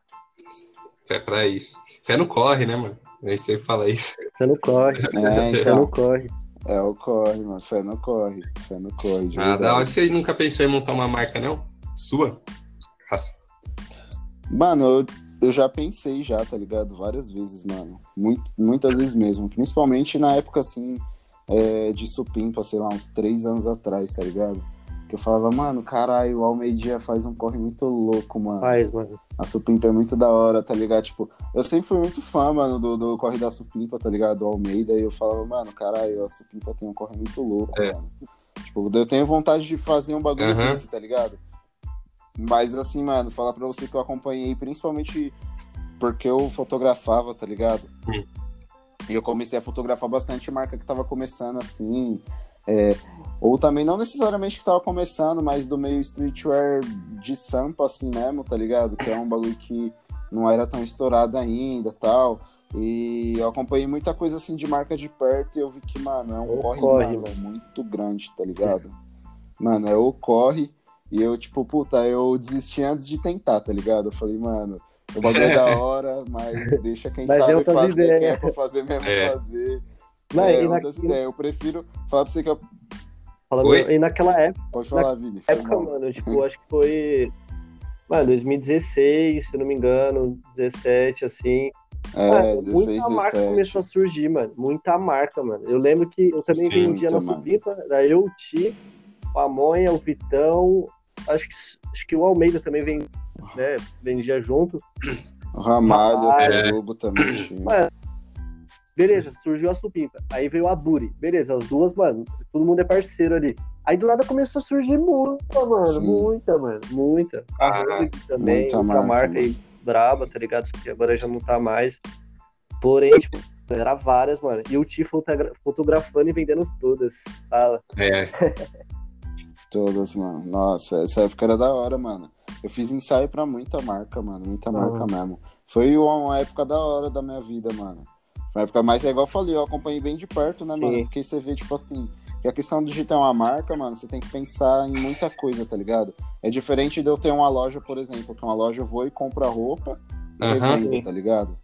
É pra isso. Fé não corre, né, mano? A gente sempre fala isso. Fé não corre. É, então... Fé não corre. É, o corre, mano. Fé não corre. Fé não corre. Ah, da hora. Você nunca pensou em montar uma marca, não? Sua? Mano, eu, eu já pensei já, tá ligado? Várias vezes, mano. Muito, muitas vezes mesmo. Principalmente na época, assim, é, de supimpa, sei lá, uns três anos atrás, tá ligado? Que eu falava, mano, caralho, o Almeida faz um corre muito louco, mano. Faz, mano. A Supimpa é muito da hora, tá ligado? Tipo, eu sempre fui muito fã, mano, do, do corre da Supimpa, tá ligado? Do Almeida. E eu falava, mano, caralho, a Supimpa tem um corre muito louco, é. mano. Tipo, eu tenho vontade de fazer um bagulho uhum. desse, tá ligado? Mas assim, mano, falar pra você que eu acompanhei principalmente porque eu fotografava, tá ligado? E eu comecei a fotografar bastante marca que tava começando assim. É, ou também não necessariamente que tava começando, mas do meio streetwear de sampa, assim mesmo, tá ligado? Que é um bagulho que não era tão estourado ainda tal. E eu acompanhei muita coisa assim de marca de perto e eu vi que, mano, é um corre, corre mano, muito grande, tá ligado? Mano, é o corre. E eu, tipo, puta, eu desisti antes de tentar, tá ligado? Eu falei, mano, o bagulho é da hora, mas deixa quem mas sabe fazer, quem é pra fazer mesmo é. fazer. Não, é, e ideias. Eu prefiro falar pra você que eu Falando, e naquela época. Pode falar, Vini. época, mano, tipo, acho que foi. Mano, 2016, se não me engano, 17, assim. É, Mano, 16, muita marca 17. começou a surgir, mano. Muita marca, mano. Eu lembro que eu também Sim, vendia na. Supimpa, era eu, o Ti, o Pamonha, o Vitão, acho que, acho que o Almeida também vem, né, vendia junto. O Ramalho, o Hugo também tinha. Mano, Beleza, surgiu a Supimpa. Aí veio a Buri. Beleza, as duas, mano, todo mundo é parceiro ali. Aí do lado começou a surgir muita, mano. Sim. Muita, mano. Muita. Ah, também, muita marca, marca, aí braba, tá ligado? Que agora já não tá mais. Porém, tipo, era várias, mano. E o Ti fotogra- fotografando e vendendo todas. Fala. É, Todas, mano. Nossa, essa época era da hora, mano. Eu fiz ensaio pra muita marca, mano. Muita marca mesmo. Foi uma época da hora da minha vida, mano. Uma época mais, é igual eu falei, eu acompanhei bem de perto, né, Sim. mano? Porque você vê, tipo assim, que a questão de ter uma marca, mano, você tem que pensar em muita coisa, tá ligado? É diferente de eu ter uma loja, por exemplo, que uma loja eu vou e compro a roupa e revendo, tá ligado?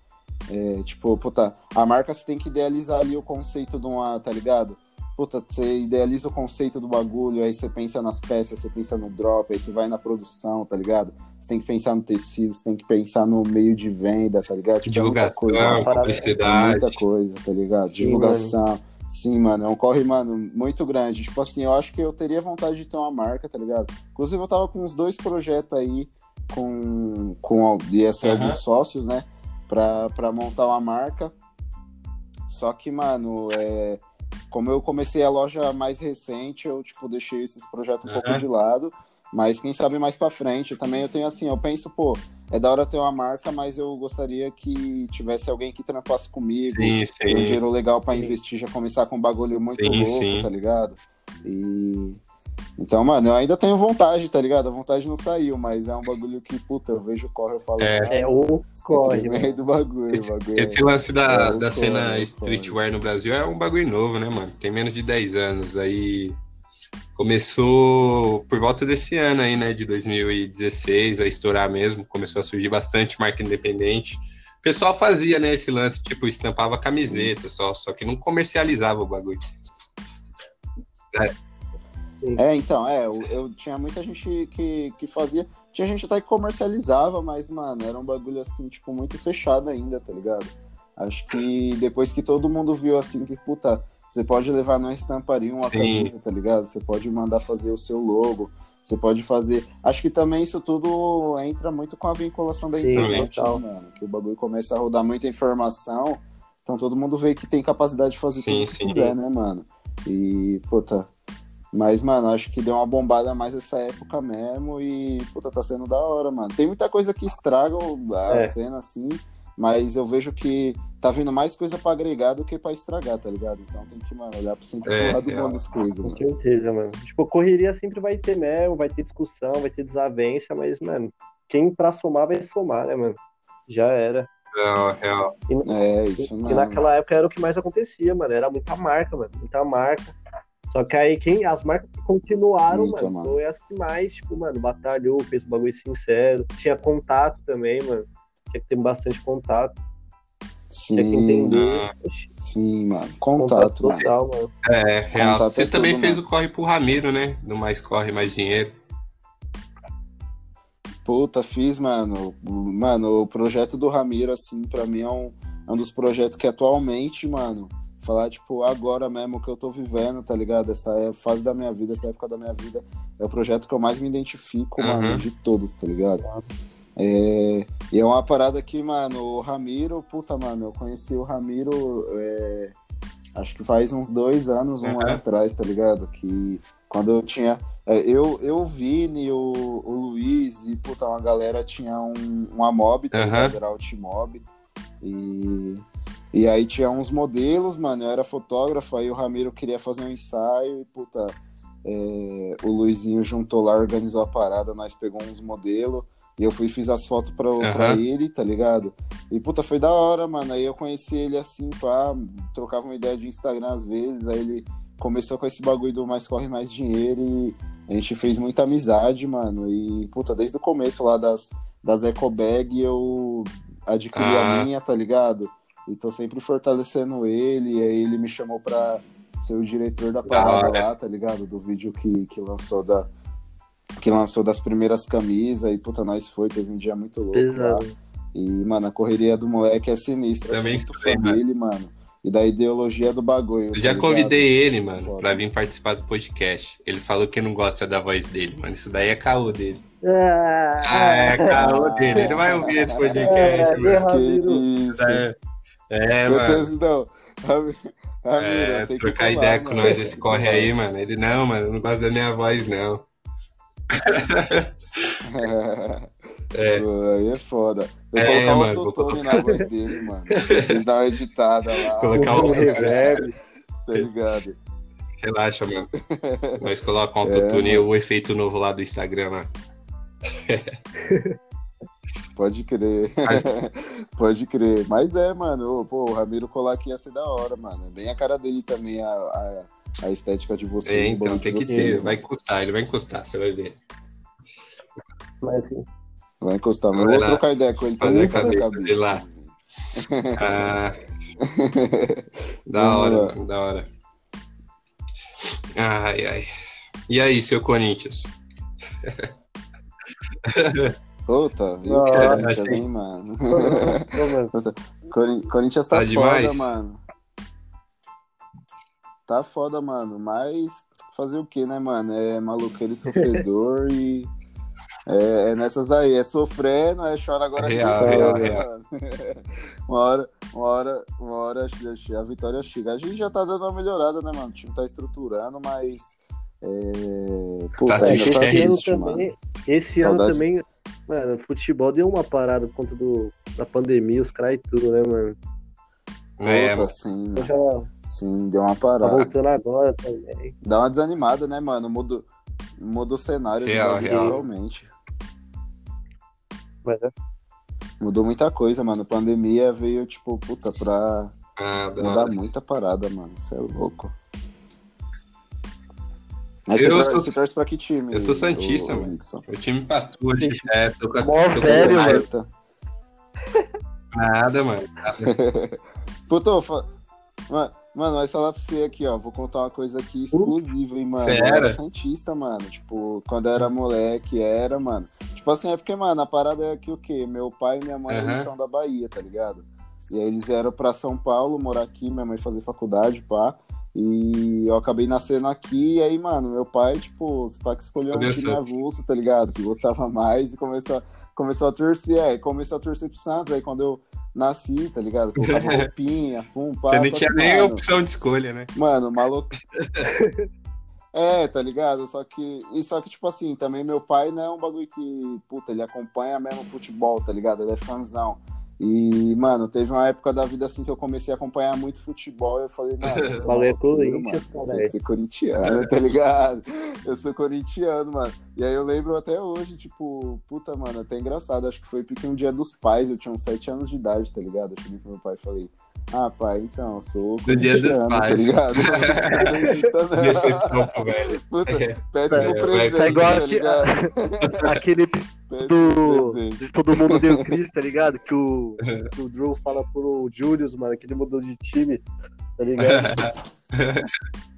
É, tipo, puta, a marca você tem que idealizar ali o conceito de uma, tá ligado? Puta, você idealiza o conceito do bagulho, aí você pensa nas peças, você pensa no drop, aí você vai na produção, tá ligado? Você tem que pensar no tecido, você tem que pensar no meio de venda, tá ligado? Tipo, é muita divulgação, coisa, é publicidade. muita coisa, tá ligado? Sim, Divulgação. Sim, mano, é um corre, mano, muito grande. Tipo assim, eu acho que eu teria vontade de ter uma marca, tá ligado? Inclusive, eu tava com uns dois projetos aí com, com ia ser Aham. alguns sócios, né? Pra, pra montar uma marca. Só que, mano, é, como eu comecei a loja mais recente, eu, tipo, deixei esses projetos um pouco Aham. de lado. Mas quem sabe mais pra frente. Também eu tenho assim, eu penso, pô, é da hora ter uma marca, mas eu gostaria que tivesse alguém que trampasse comigo, sim, ter um sim. dinheiro legal pra Sim. investir, já começar com um bagulho muito Sim, louco, sim. tá ligado? E. Então, mano, eu ainda tenho vontade, tá ligado? A vontade não saiu, mas é um bagulho que, puta, eu vejo corre, eu falo, É. É o corre, meio do bagulho, Esse, o bagulho. esse lance da, é da core, cena é streetwear no Brasil é um bagulho novo, né, mano? Tem menos de 10 anos. Aí começou por volta desse ano aí, né, de 2016, a estourar mesmo. Começou a surgir bastante marca independente. O pessoal fazia, né, esse lance, tipo, estampava camiseta só, só que não comercializava o bagulho. É, então, é, eu, eu tinha muita gente que, que fazia. Tinha gente até que comercializava, mas, mano, era um bagulho assim, tipo, muito fechado ainda, tá ligado? Acho que depois que todo mundo viu assim que, puta, você pode levar numa estamparia uma Sim. camisa, tá ligado? Você pode mandar fazer o seu logo, você pode fazer. Acho que também isso tudo entra muito com a vinculação da Sim, internet, né, mano? Que o bagulho começa a rodar muita informação. Então todo mundo vê que tem capacidade de fazer Sim, tudo que sim. quiser, né, mano? E, puta. Mas, mano, acho que deu uma bombada mais essa época mesmo e, puta, tá sendo da hora, mano. Tem muita coisa que estraga o- a É. cena, assim, mas eu vejo que tá vindo mais coisa pra agregar do que pra estragar, tá ligado? Então tem que, mano, olhar sempre É, pro lado bom das coisas, Com mano. certeza, mano. Tipo, correria sempre vai ter mel, vai ter discussão, vai ter desavença, mas, mano, quem pra somar vai somar, né, mano? Já era. Real, real. É, isso E mesmo. naquela época era o que mais acontecia, mano. Era muita marca, mano. Muita marca. Só que aí quem, as marcas que continuaram, Muita, mano, mano. foi as que mais, tipo, mano, batalhou, fez um bagulho sincero. Tinha contato também, mano. Tinha que ter bastante contato. Tinha que Sim, entender. Sim, mano. Contato, mano. total, mano. É, real. Contato Você é também tudo, fez mano. o corre pro Ramiro, né? Do Mais Corre, Mais Dinheiro. Puta, fiz, mano. Mano, o projeto do Ramiro, assim, pra mim é um, é um dos projetos que atualmente, mano, falar, tipo, agora mesmo que eu tô vivendo, tá ligado? Essa é a fase da minha vida, essa época da minha vida, é o projeto que eu mais me identifico, Uhum. mano, de todos, tá ligado? É, e é uma parada que, mano, o Ramiro, puta, mano, eu conheci o Ramiro, é, acho que faz uns dois anos, um Uhum. ano atrás, tá ligado? Que quando eu tinha. é, eu, eu, o Vini, o, o Luiz e, puta, uma galera tinha um, uma mob, tá Uhum. ligado? Era Ultimob. E, e aí tinha uns modelos, mano, eu era fotógrafo, aí o Ramiro queria fazer um ensaio e, puta, é, o Luizinho juntou lá, organizou a parada, nós pegamos uns modelos. E eu fui e fiz as fotos pra, pra Aham. ele, tá ligado? E puta, foi da hora, mano. Aí eu conheci ele assim, pá, trocava uma ideia de Instagram às vezes. Aí ele começou com esse bagulho do mais corre mais dinheiro e a gente fez muita amizade, mano. E puta, desde o começo lá das, das Eco Bag eu adquiri Ah. a minha, tá ligado? E tô sempre fortalecendo ele. E aí ele me chamou pra ser o diretor da parada lá, tá ligado? Do vídeo que, que lançou da. Que lançou das primeiras camisas e puta, nós foi, teve um dia muito louco lá. Pesado. E, mano, a correria do moleque é sinistra. Também eu sou muito escutei, fã mano. dele, mano. E da ideologia do bagulho. Eu tá já ligado? convidei ele, mano, Foda. pra vir participar do podcast. Ele falou que não gosta da voz dele, mano. Isso daí é caô dele. Ah, Ah, é caô dele. Ele não vai ouvir esse podcast, É, mano. É, é Meu mano. Deus, então. É, trocar ideia com mano. nós, Tem esse corre aí, mano. Ele, não, mano, eu não gosto da minha voz, não. É. Aí é foda. Que É, colocar mano, autotune na voz dele, mano. Vocês dão uma editada lá. Colocar o- reverb. Tá ligado? Relaxa, mano. Nós colocamos um autotune e o efeito novo lá do Instagram lá. Pode crer. Mas- Pode crer. Mas é, mano. Pô, o Ramiro colar aqui ia ser da hora, mano. É bem a cara dele também, a, a, a estética de vocês. É, então, tem que ter. Vai encostar, ele vai encostar, você vai ver. Assim, Vai encostar. Mas eu Vai vou trocar ideia com ele fazer também, a fazer cabeça dele lá. Ah, da hora, mano, da hora. Ai, ai. E aí, seu Corinthians? Puta, e o Não, Corinthians, hein, mano? Corinthians tá, Tá foda, demais? mano. Tá foda, mano. Mas fazer o que, né, mano? É maluqueiro e sofredor e. É, é nessas aí, é sofrendo, é chora agora que Real, real, né, real. mano? uma hora, uma hora, uma hora a- vitória chega. A gente já tá dando uma melhorada, né, mano? O time tá estruturando, mas. É... Puta, Tá esse tá triste, ano triste, mano. também, esse ano Saudades. também, mano, o futebol deu uma parada por conta do, da pandemia, os caras e tudo, né, mano? É, Puta, sim, já sim, deu uma tá parada. voltando agora também. Dá uma desanimada, né, mano? Muda, muda o cenário Real, real. totalmente. Mas é Mudou muita coisa, mano. A pandemia veio, tipo, puta, pra Ah, da mudar muita parada, mano. Isso é louco. Mas Eu você, sou- você torce pra que time? eu sou santista, mano. O time patua hoje. É, tô com a. Mó tô com a- velho, mano. Nada, mano. Nada. Eu fa- Mano, mano, mas falar pra você aqui, ó. Vou contar uma coisa aqui exclusiva, hein, mano. Eu Fera. era Santista, mano. Tipo, quando eu era moleque, era, mano. Tipo assim, é porque, mano, a parada é que o quê? Meu pai e minha mãe eles são da Bahia, tá ligado? E aí eles vieram pra São Paulo morar aqui, minha mãe fazer faculdade, pá. E eu acabei nascendo aqui, e aí, mano, meu pai, tipo, os pais que escolheu um time avulso, tá ligado? Que gostava mais e começou, começou a torcer, é, começou a torcer pro Santos. Aí quando eu nasci, tá ligado? Colocava roupinha, pum, pá. Você não só tinha que, nem mano, opção de escolha, né? Mano, maluco. é, tá ligado? Só que. E só que, tipo assim, também meu pai não é um bagulho que. Puta, ele acompanha mesmo futebol, tá ligado? Ele é fãzão. E, mano, teve uma época da vida assim que eu comecei a acompanhar muito futebol e eu falei, mano, eu sou Falei, maloqueiro, Corinthians, mano, eu ser corintiano, tá ligado? Eu sou corintiano, mano. E aí eu lembro até hoje, tipo, puta, mano, até engraçado, acho que foi porque um dia dos pais, eu tinha uns 7 anos de idade, tá ligado? Eu cheguei pro meu pai e falei, ah, pai, então, sou Do dia dos tá pais. ligado? Corintiano, não. Decepção pro velho. Puta, É, péssimo é, presente, é igual tá ligado? Aquele do. presente. de Todo mundo deu Chris, tá ligado? Que o, que o Drew fala pro Julius, mano, que ele mudou de time, tá ligado?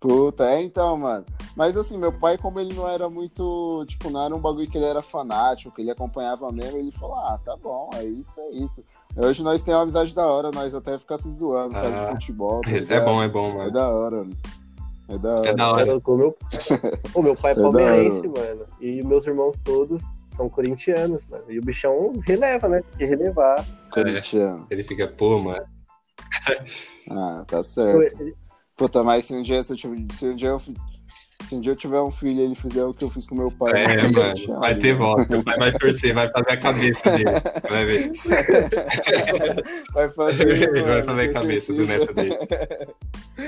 Puta, é então, mano. Mas assim, meu pai, como ele não era muito. Tipo, não era um bagulho que ele era fanático, que ele acompanhava mesmo, ele falou: ah, tá bom, é isso, é isso. Hoje nós temos uma amizade da hora, nós até ficar se zoando por causa Ah, de futebol. tá É bom, é bom, É mano. da hora, mano. É da hora. É da hora. O meu, o meu pai é é palmeirense, hora. mano. E meus irmãos todos são corintianos, mano. E o bichão releva, né? Tem que relevar. Corintiano. Ele fica, pô, mano. Ah, tá certo. Puta, mas se um dia, se, eu tiver, se um dia eu. Se um dia eu tiver um filho e ele fizer o que eu fiz com meu pai. É, mano. Vai ter mano. volta. Seu pai vai torcer, vai fazer a cabeça dele. Vai ver. Vai fazer. Ele vai mano, fazer a cabeça do neto dele.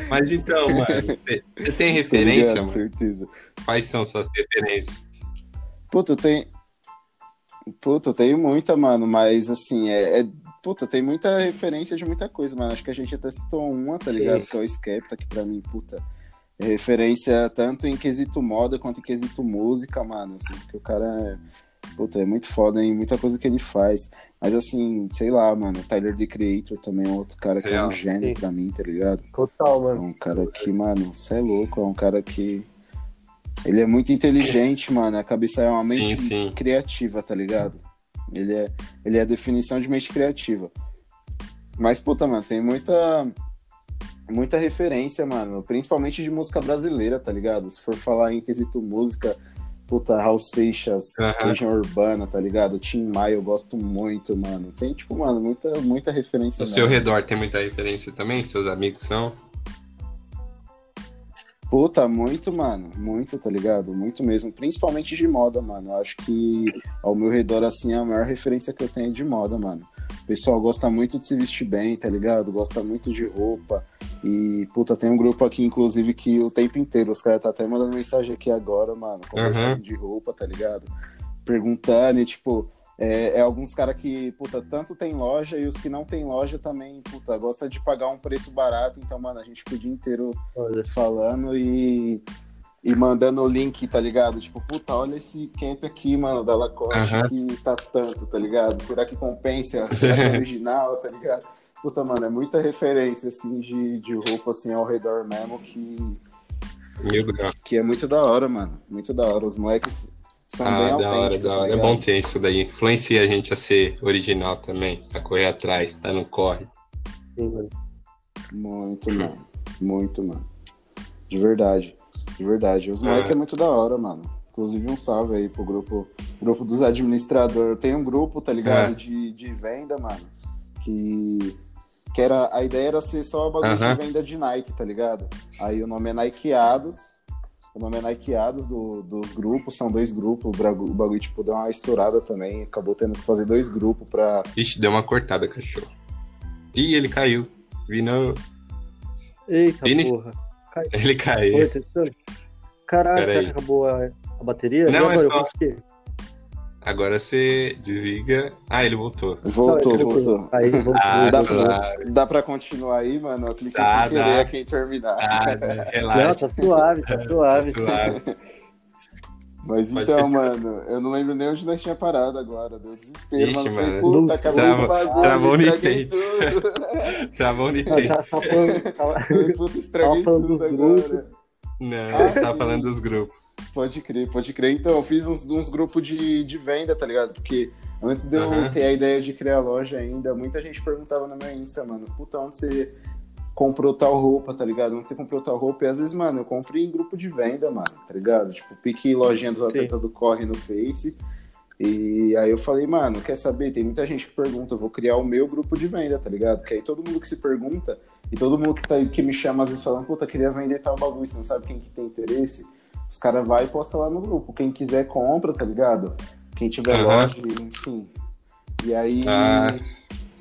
Mas então, mano, você tem referência, ligado, mano? certeza. Quais são suas referências? Puta, tem. Puta, eu tenho muita, mano, mas assim, é. é... Puta, tem muita referência de muita coisa, mano. Acho que a gente até citou uma, tá Sim. ligado? Que é o Skepta, que pra mim, puta, é referência tanto em quesito moda quanto em quesito música, mano. Assim, porque o cara é. Puta, é muito foda em muita coisa que ele faz. Mas assim, sei lá, mano, o Tyler The Creator também é outro cara que é Real. um gênio Sim. pra mim, tá ligado? Total, É mano. um cara que, mano, você é louco, é um cara que. Ele é muito inteligente, mano. A cabeça é uma mente sim. criativa, tá ligado? Ele é, ele é a definição de mente criativa. Mas, puta, mano, tem muita. Muita referência, mano. Principalmente de música brasileira, tá ligado? Se for falar em quesito música, puta, Raul Seixas, Aham. Legião Urbana, tá ligado? Tim Maia eu gosto muito, mano. Tem, tipo, mano, muita, muita referência. No seu redor tem muita referência também? Seus amigos são? Puta, muito, mano. Muito, tá ligado? Muito mesmo. Principalmente de moda, mano. Eu acho que ao meu redor, assim, é a maior referência que eu tenho de moda, mano. O pessoal gosta muito de se vestir bem, tá ligado? Gosta muito de roupa. E, puta, tem um grupo aqui, inclusive, que o tempo inteiro, os caras tá até mandando mensagem aqui agora, mano, conversando Uhum. de roupa, tá ligado? Perguntando e, tipo, é, é alguns caras que, puta, tanto tem loja e os que não tem loja também, puta, gosta de pagar um preço barato. Então, mano, a gente fica o dia inteiro Olha, falando e, e mandando o link, tá ligado? Tipo, puta, olha esse camp aqui, mano, da Lacoste Aham. que tá tanto, tá ligado? Será que compensa? Será que é original, tá ligado? Puta, mano, é muita referência, assim, de, de roupa, assim, ao redor mesmo, que, que é muito da hora, mano. Muito da hora. Os moleques são Ah, da hora, da tá hora. É ligado? bom ter isso daí. Influencia a gente a ser original também, a correr atrás, tá no corre. sim, mano. Muito, mano. Muito, mano. De verdade. De verdade. Os É. moleques é muito da hora, mano. Inclusive um salve aí pro grupo, grupo dos administradores. Tem um grupo, tá ligado? É. De, de venda, mano. Que, que era. A ideia era ser só bagulho Aham. de venda de Nike, tá ligado? Aí o nome é Nikeados. O nome é Nikeados do, dos grupos, são dois grupos. O bagulho, tipo, deu uma estourada também. Acabou tendo que fazer dois grupos pra. Ixi, deu uma cortada, cachorro. Ih, ele caiu. Vino... Eita Vini- porra. Ele caiu. testando. Caralho, será que acabou a, a bateria? Não, agora é eu só-. Agora você desliga. Ah, ele voltou. Voltou, Não, ele- voltou. Aí, voltou. Ah, dá, voltou. tá. dá pra continuar aí, mano? Eu cliquei Dá, sem querer dá. aqui em terminar. Ah, Não, relaxa. tá suave, tá suave. Tá suave. Mas Pode então, mano, eu não lembro nem onde nós tinha parado agora. Deu desespero, Ixi, mano. Puta, acabou Travou- o bagulho. travou intento. tudo. Travou Não, Nintendo. tá, tá tá- puta, estraguei Tava falando tudo dos agora. grupos. Não, Ah, tá sim. falando dos grupos. Pode crer, pode crer. Então, eu fiz uns, uns grupos de, de venda, tá ligado? Porque antes de eu ter a ideia de criar loja ainda, muita gente perguntava no meu Insta, mano, puta, onde você comprou tal roupa, tá ligado? Onde você comprou tal roupa? E às vezes, mano, eu comprei em grupo de venda, mano, tá ligado? Tipo, pique lojinha dos atletas do Corre no Face. E aí eu falei, mano, quer saber? Tem muita gente que pergunta, eu vou criar o meu grupo de venda, tá ligado? Porque aí todo mundo que se pergunta, e todo mundo que, tá, que me chama às vezes falando, puta, queria vender tal bagulho, você não sabe quem que tem interesse? Os caras vai e posta lá no grupo. Quem quiser compra, tá ligado? Quem tiver Aham. loja, enfim. E aí. Ah.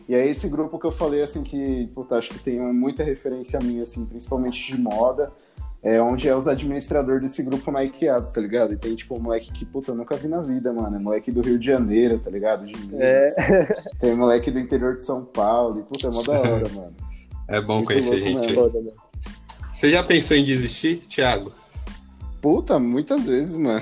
E aí esse grupo que eu falei, assim, que, puta, acho que tem muita referência minha, assim, principalmente de moda, é onde é os administradores desse grupo Nikeados, tá ligado? E tem, tipo, um moleque que, puta, eu nunca vi na vida, mano. É moleque do Rio de Janeiro, tá ligado? De Minas. É, Tem moleque do interior de São Paulo. E, puta, é mó da hora, mano. É bom Muito conhecer louco gente. né? Você já pensou em desistir, Thiago? Puta, muitas vezes, mano.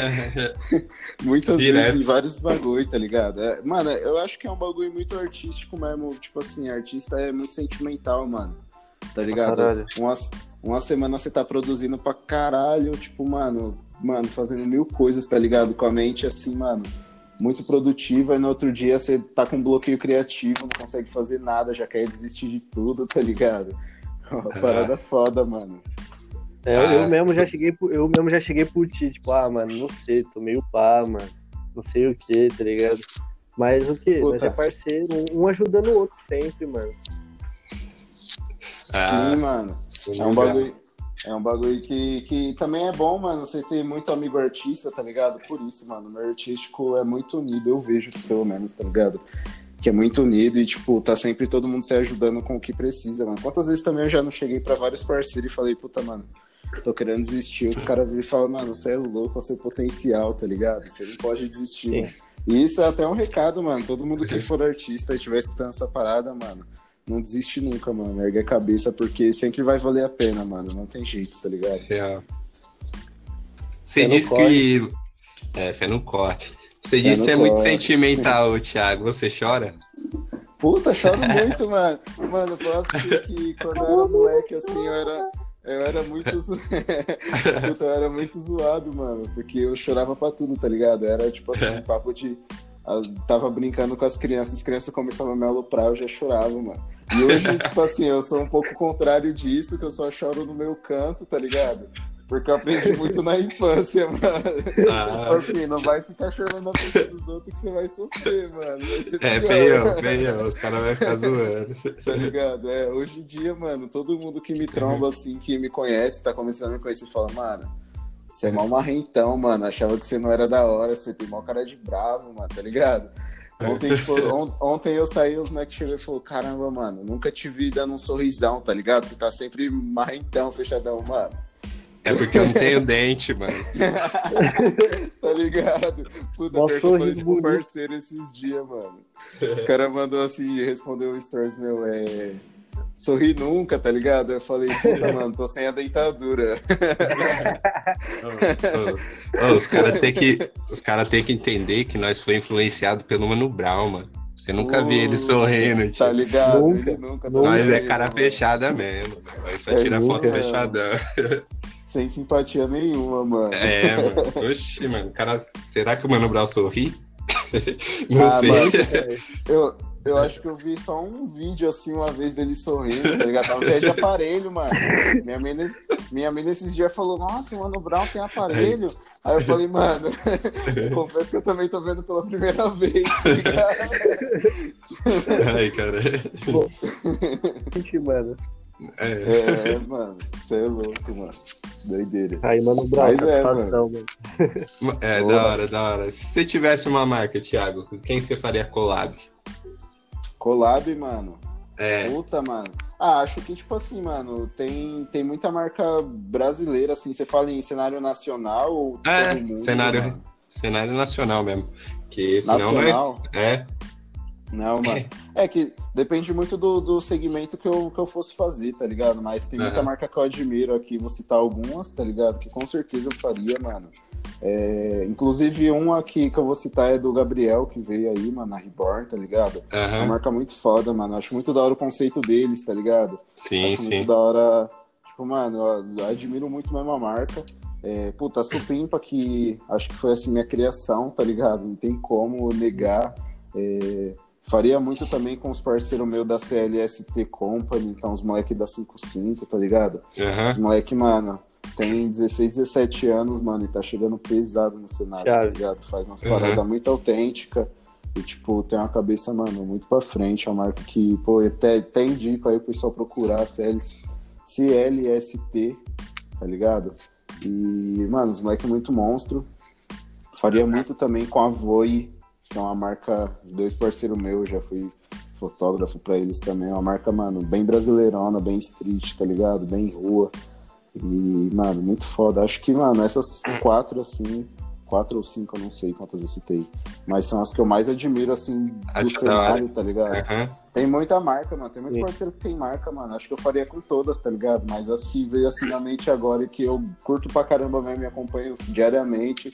Muitas Direto. vezes em vários bagulho, tá ligado? É, mano, eu acho que é um bagulho muito artístico mesmo. Tipo assim, artista é muito sentimental, mano. Tá ligado? caralho. Uma, uma semana você tá produzindo pra caralho, tipo, mano, mano, fazendo mil coisas, tá ligado? Com a mente assim, mano, muito produtiva. E no outro dia você tá com bloqueio criativo, não consegue fazer nada, já quer desistir de tudo, tá ligado? Uma parada foda, mano. É, Ah. eu mesmo já cheguei por, eu mesmo já cheguei por ti, tipo, ah, mano, não sei, tô meio pá, mano. Não sei o que, tá ligado? Mas o que? Puta. é parceiro, um ajudando o outro sempre, mano. Ah, Sim, mano. É um bagulho, é um bagulho que, que também é bom, mano. Você ter muito amigo artista, tá ligado? Por isso, mano, o meu artístico é muito unido, eu vejo, pelo menos, tá ligado? Que é muito unido e, tipo, tá sempre todo mundo se ajudando com o que precisa, mano. Quantas vezes também eu já não cheguei pra vários parceiros e falei, puta, mano, tô querendo desistir. Os caras viram e falam, mano, você é louco, é o seu potencial, tá ligado? Você não pode desistir, Sim. mano. E isso é até um recado, mano. Todo mundo que for artista e estiver escutando essa parada, mano, não desiste nunca, mano. Ergue a cabeça, porque sempre vai valer a pena, mano. Não tem jeito, tá ligado? Real. Você disse que. É, fé no corre. Você Fé disse que é muito sentimental, Thiago. Você chora? Puta, choro muito, mano. Mano, eu pra você que quando eu era moleque, assim, eu era. Eu era muito. zo- Puta, eu era muito zoado, mano. Porque eu chorava pra tudo, tá ligado? Era tipo assim, um papo de. eu tava brincando com as crianças, as crianças começavam a me aloprar, eu já chorava, mano. E hoje, tipo assim, eu sou um pouco contrário disso, que eu só choro no meu canto, tá ligado? Porque eu aprendi muito na infância, mano. Ah, tipo assim, não vai ficar chorando na frente dos outros que você vai sofrer, mano. Vai é, feião, feião, os caras vão ficar zoando. Tá ligado? É, hoje em dia, mano, todo mundo que me tromba, assim, que me conhece, tá começando a me conhecer, fala, mano, você é mal marrentão, mano. Achava que você não era da hora, você tem mal cara de bravo, mano, tá ligado? Ontem, tipo, on, ontem eu saí, os moleques chegou e falou: Caramba, mano, nunca te vi dando um sorrisão, tá ligado? Você tá sempre marrentão, fechadão, mano. É porque eu não tenho dente, mano. tá ligado? Puta, Nossa, eu falei isso com parceiro esses dias, mano. Os caras mandou assim, respondeu o stories meu, é. Sorri nunca, tá ligado? Eu falei, puta, mano, tô sem a dentadura. oh, oh, oh, os caras têm que, os cara tem que entender que nós foi influenciado pelo Mano Brown, mano. Você nunca viu ele sorrindo, tio. Tá ligado? Nunca, nunca. Nós é cara mano. fechada mesmo. Nós só é, tira nunca, foto fechadão. Sem simpatia nenhuma, mano. É, mano. Oxi, mano. Cara, será que o Mano Brown sorri? Não ah, sei. Mano, eu, eu acho que eu vi só um vídeo assim uma vez dele sorrindo, tá ligado? Tava de aparelho, mano. Minha mãe, minha mãe nesses dias falou: Nossa, o Mano Brown tem aparelho. Aí eu falei, mano, confesso que eu também tô vendo pela primeira vez, tá ligado? Ai, cara. Gente, mano. É, é mano, você é louco, mano. Doideira. Aí, mano, bravo, é, mano. mano. É, Boa. da hora, da hora. Se você tivesse uma marca, Thiago, quem você faria collab? Collab, mano? É. Puta, mano. Ah, acho que, tipo assim, mano, tem, tem muita marca brasileira, assim, você fala em cenário nacional ou é, mundo, cenário, cenário nacional mesmo. Que nacional? Não é, é, não, mano. É que depende muito do, do segmento que eu, que eu fosse fazer, tá ligado? Mas tem muita uhum. marca que eu admiro aqui, vou citar algumas, tá ligado? Que com certeza eu faria, mano. É, inclusive, um aqui que eu vou citar é do Gabriel, que veio aí, mano, na Reborn, tá ligado? Uhum. É uma marca muito foda, mano. Acho muito da hora o conceito deles, tá ligado? Sim, Acho sim. muito da hora. Tipo, mano, eu admiro muito mesmo a marca. É, puta, a Supimpa, que acho que foi assim minha criação, tá ligado? Não tem como negar. É, Faria muito também com os parceiros meus da CLST Company, que é uns moleque da 55, tá ligado? Uhum. Os moleque, mano, tem 16, 17 anos, mano, e tá chegando pesado no cenário, tá ligado? Faz umas uhum. paradas muito autênticas. E, tipo, tem uma cabeça, mano, muito pra frente. É uma marca que, pô, eu até, até indico aí pro pessoal procurar CLST, tá ligado? E, mano, os moleques muito monstro. Faria muito também com a Voi, que é uma marca dois parceiros meus, já fui fotógrafo para eles também. É uma marca, mano, bem brasileirona, bem street, tá ligado? Bem rua. E, mano, muito foda. Acho que, mano, essas quatro, assim, quatro ou cinco, eu não sei quantas eu citei. Mas são as que eu mais admiro, assim, do cenário, tá ligado? Uhum. Tem muita marca, mano. Tem muito Sim. parceiro que tem marca, mano. Acho que eu faria com todas, tá ligado? Mas as que veio assim na mente agora e que eu curto pra caramba mesmo, me acompanho diariamente,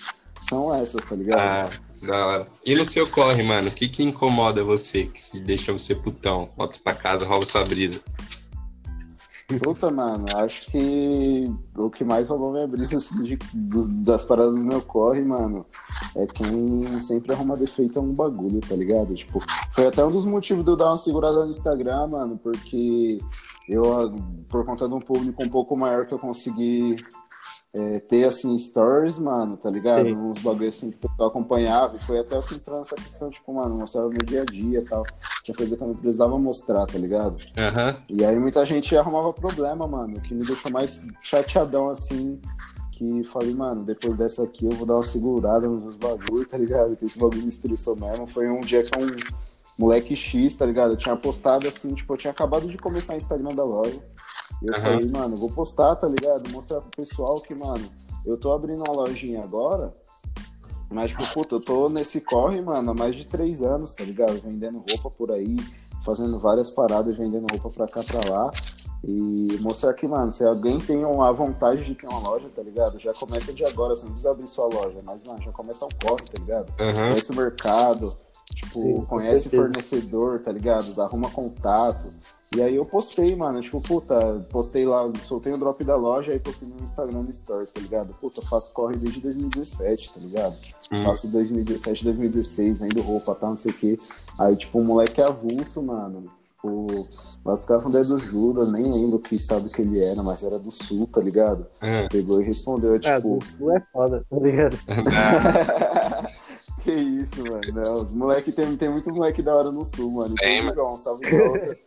são essas, tá ligado? Ah, da hora. E no seu corre, mano, o que que incomoda você, que se deixa você putão? Volta pra casa, rouba sua brisa. Puta, mano, acho que o que mais roubou minha brisa assim, de, das paradas do meu corre, mano, é quem sempre arruma defeito a um bagulho, tá ligado? Tipo, foi até um dos motivos de eu dar uma segurada no Instagram, mano, porque eu, por conta de um público um pouco maior que eu consegui é, ter, assim, stories, mano, tá ligado? Sim. Uns bagulhos assim que eu acompanhava. E foi até o que entrou nessa questão, tipo, mano, mostrava meu dia a dia e tal. Tinha coisa que eu não precisava mostrar, tá ligado? Uhum. E aí muita gente arrumava problema, mano. O que me deixou mais chateadão, assim, que falei, mano, depois dessa aqui eu vou dar uma segurada nos bagulhos, tá ligado? Que esse bagulho me estressou mesmo. Foi um dia que um moleque X, tá ligado? Eu tinha postado assim, tipo, eu tinha acabado de começar o Instagram da loja. E eu uhum. falei, mano, vou postar, tá ligado? Mostrar pro pessoal que, mano, eu tô abrindo uma lojinha agora, mas, tipo, puta, eu tô nesse corre, mano, há mais de três anos, tá ligado? Vendendo roupa por aí, fazendo várias paradas, vendendo roupa pra cá, pra lá. E mostrar que, mano, se alguém tem a vontade de ter uma loja, tá ligado? Já começa de agora, você não precisa abrir sua loja, mas, mano, já começa um corre, tá ligado? Uhum. Conhece o mercado, tipo, Sim, conhece fornecedor, tá ligado? Arruma contato. E aí eu postei, mano, tipo, puta, postei lá, soltei o drop da loja, aí postei no Instagram no Stories, tá ligado? Puta, faço corre desde 2017, tá ligado? Hum. Faço 2017, 2016, vendo roupa, tal, não sei o quê. Aí, tipo, um moleque avulso, mano. Tipo, lá ficava falando é do Judas, nem lembro que estado que ele era, mas era do sul, tá ligado? É. Pegou e respondeu, é, tipo. É, do sul é foda, tá ligado? que isso, mano. Não, os moleque tem, tem muito moleque da hora no sul, mano. Então, legal, um salve pra outra.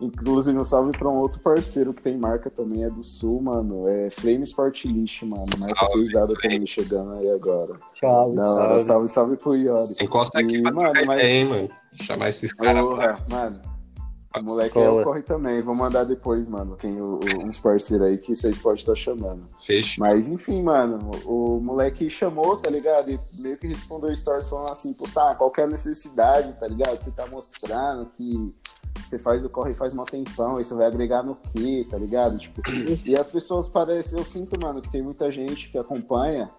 Inclusive, um salve pra um outro parceiro que tem marca também, é do Sul, mano. É Flame Sport List, mano. Marca pesada também chegando aí agora. Salve, da hora, salve. salve, salve pro Iori. Encosta aqui e, pra mano, mas... aí, mano. Chamar esses caras pra... Mano, o moleque aí corre também. Vou mandar depois, mano, quem, o, o, uns parceiros aí que vocês podem estar chamando. Fecha. Mas enfim, mano, o, o, moleque chamou, tá ligado? E meio que respondeu stories falando assim, puta, qual é a necessidade, tá ligado? Você tá mostrando que você faz o corre faz um tempão, isso vai agregar no quê, tá ligado? Tipo, e as pessoas parecem, eu sinto, mano, que tem muita gente que acompanha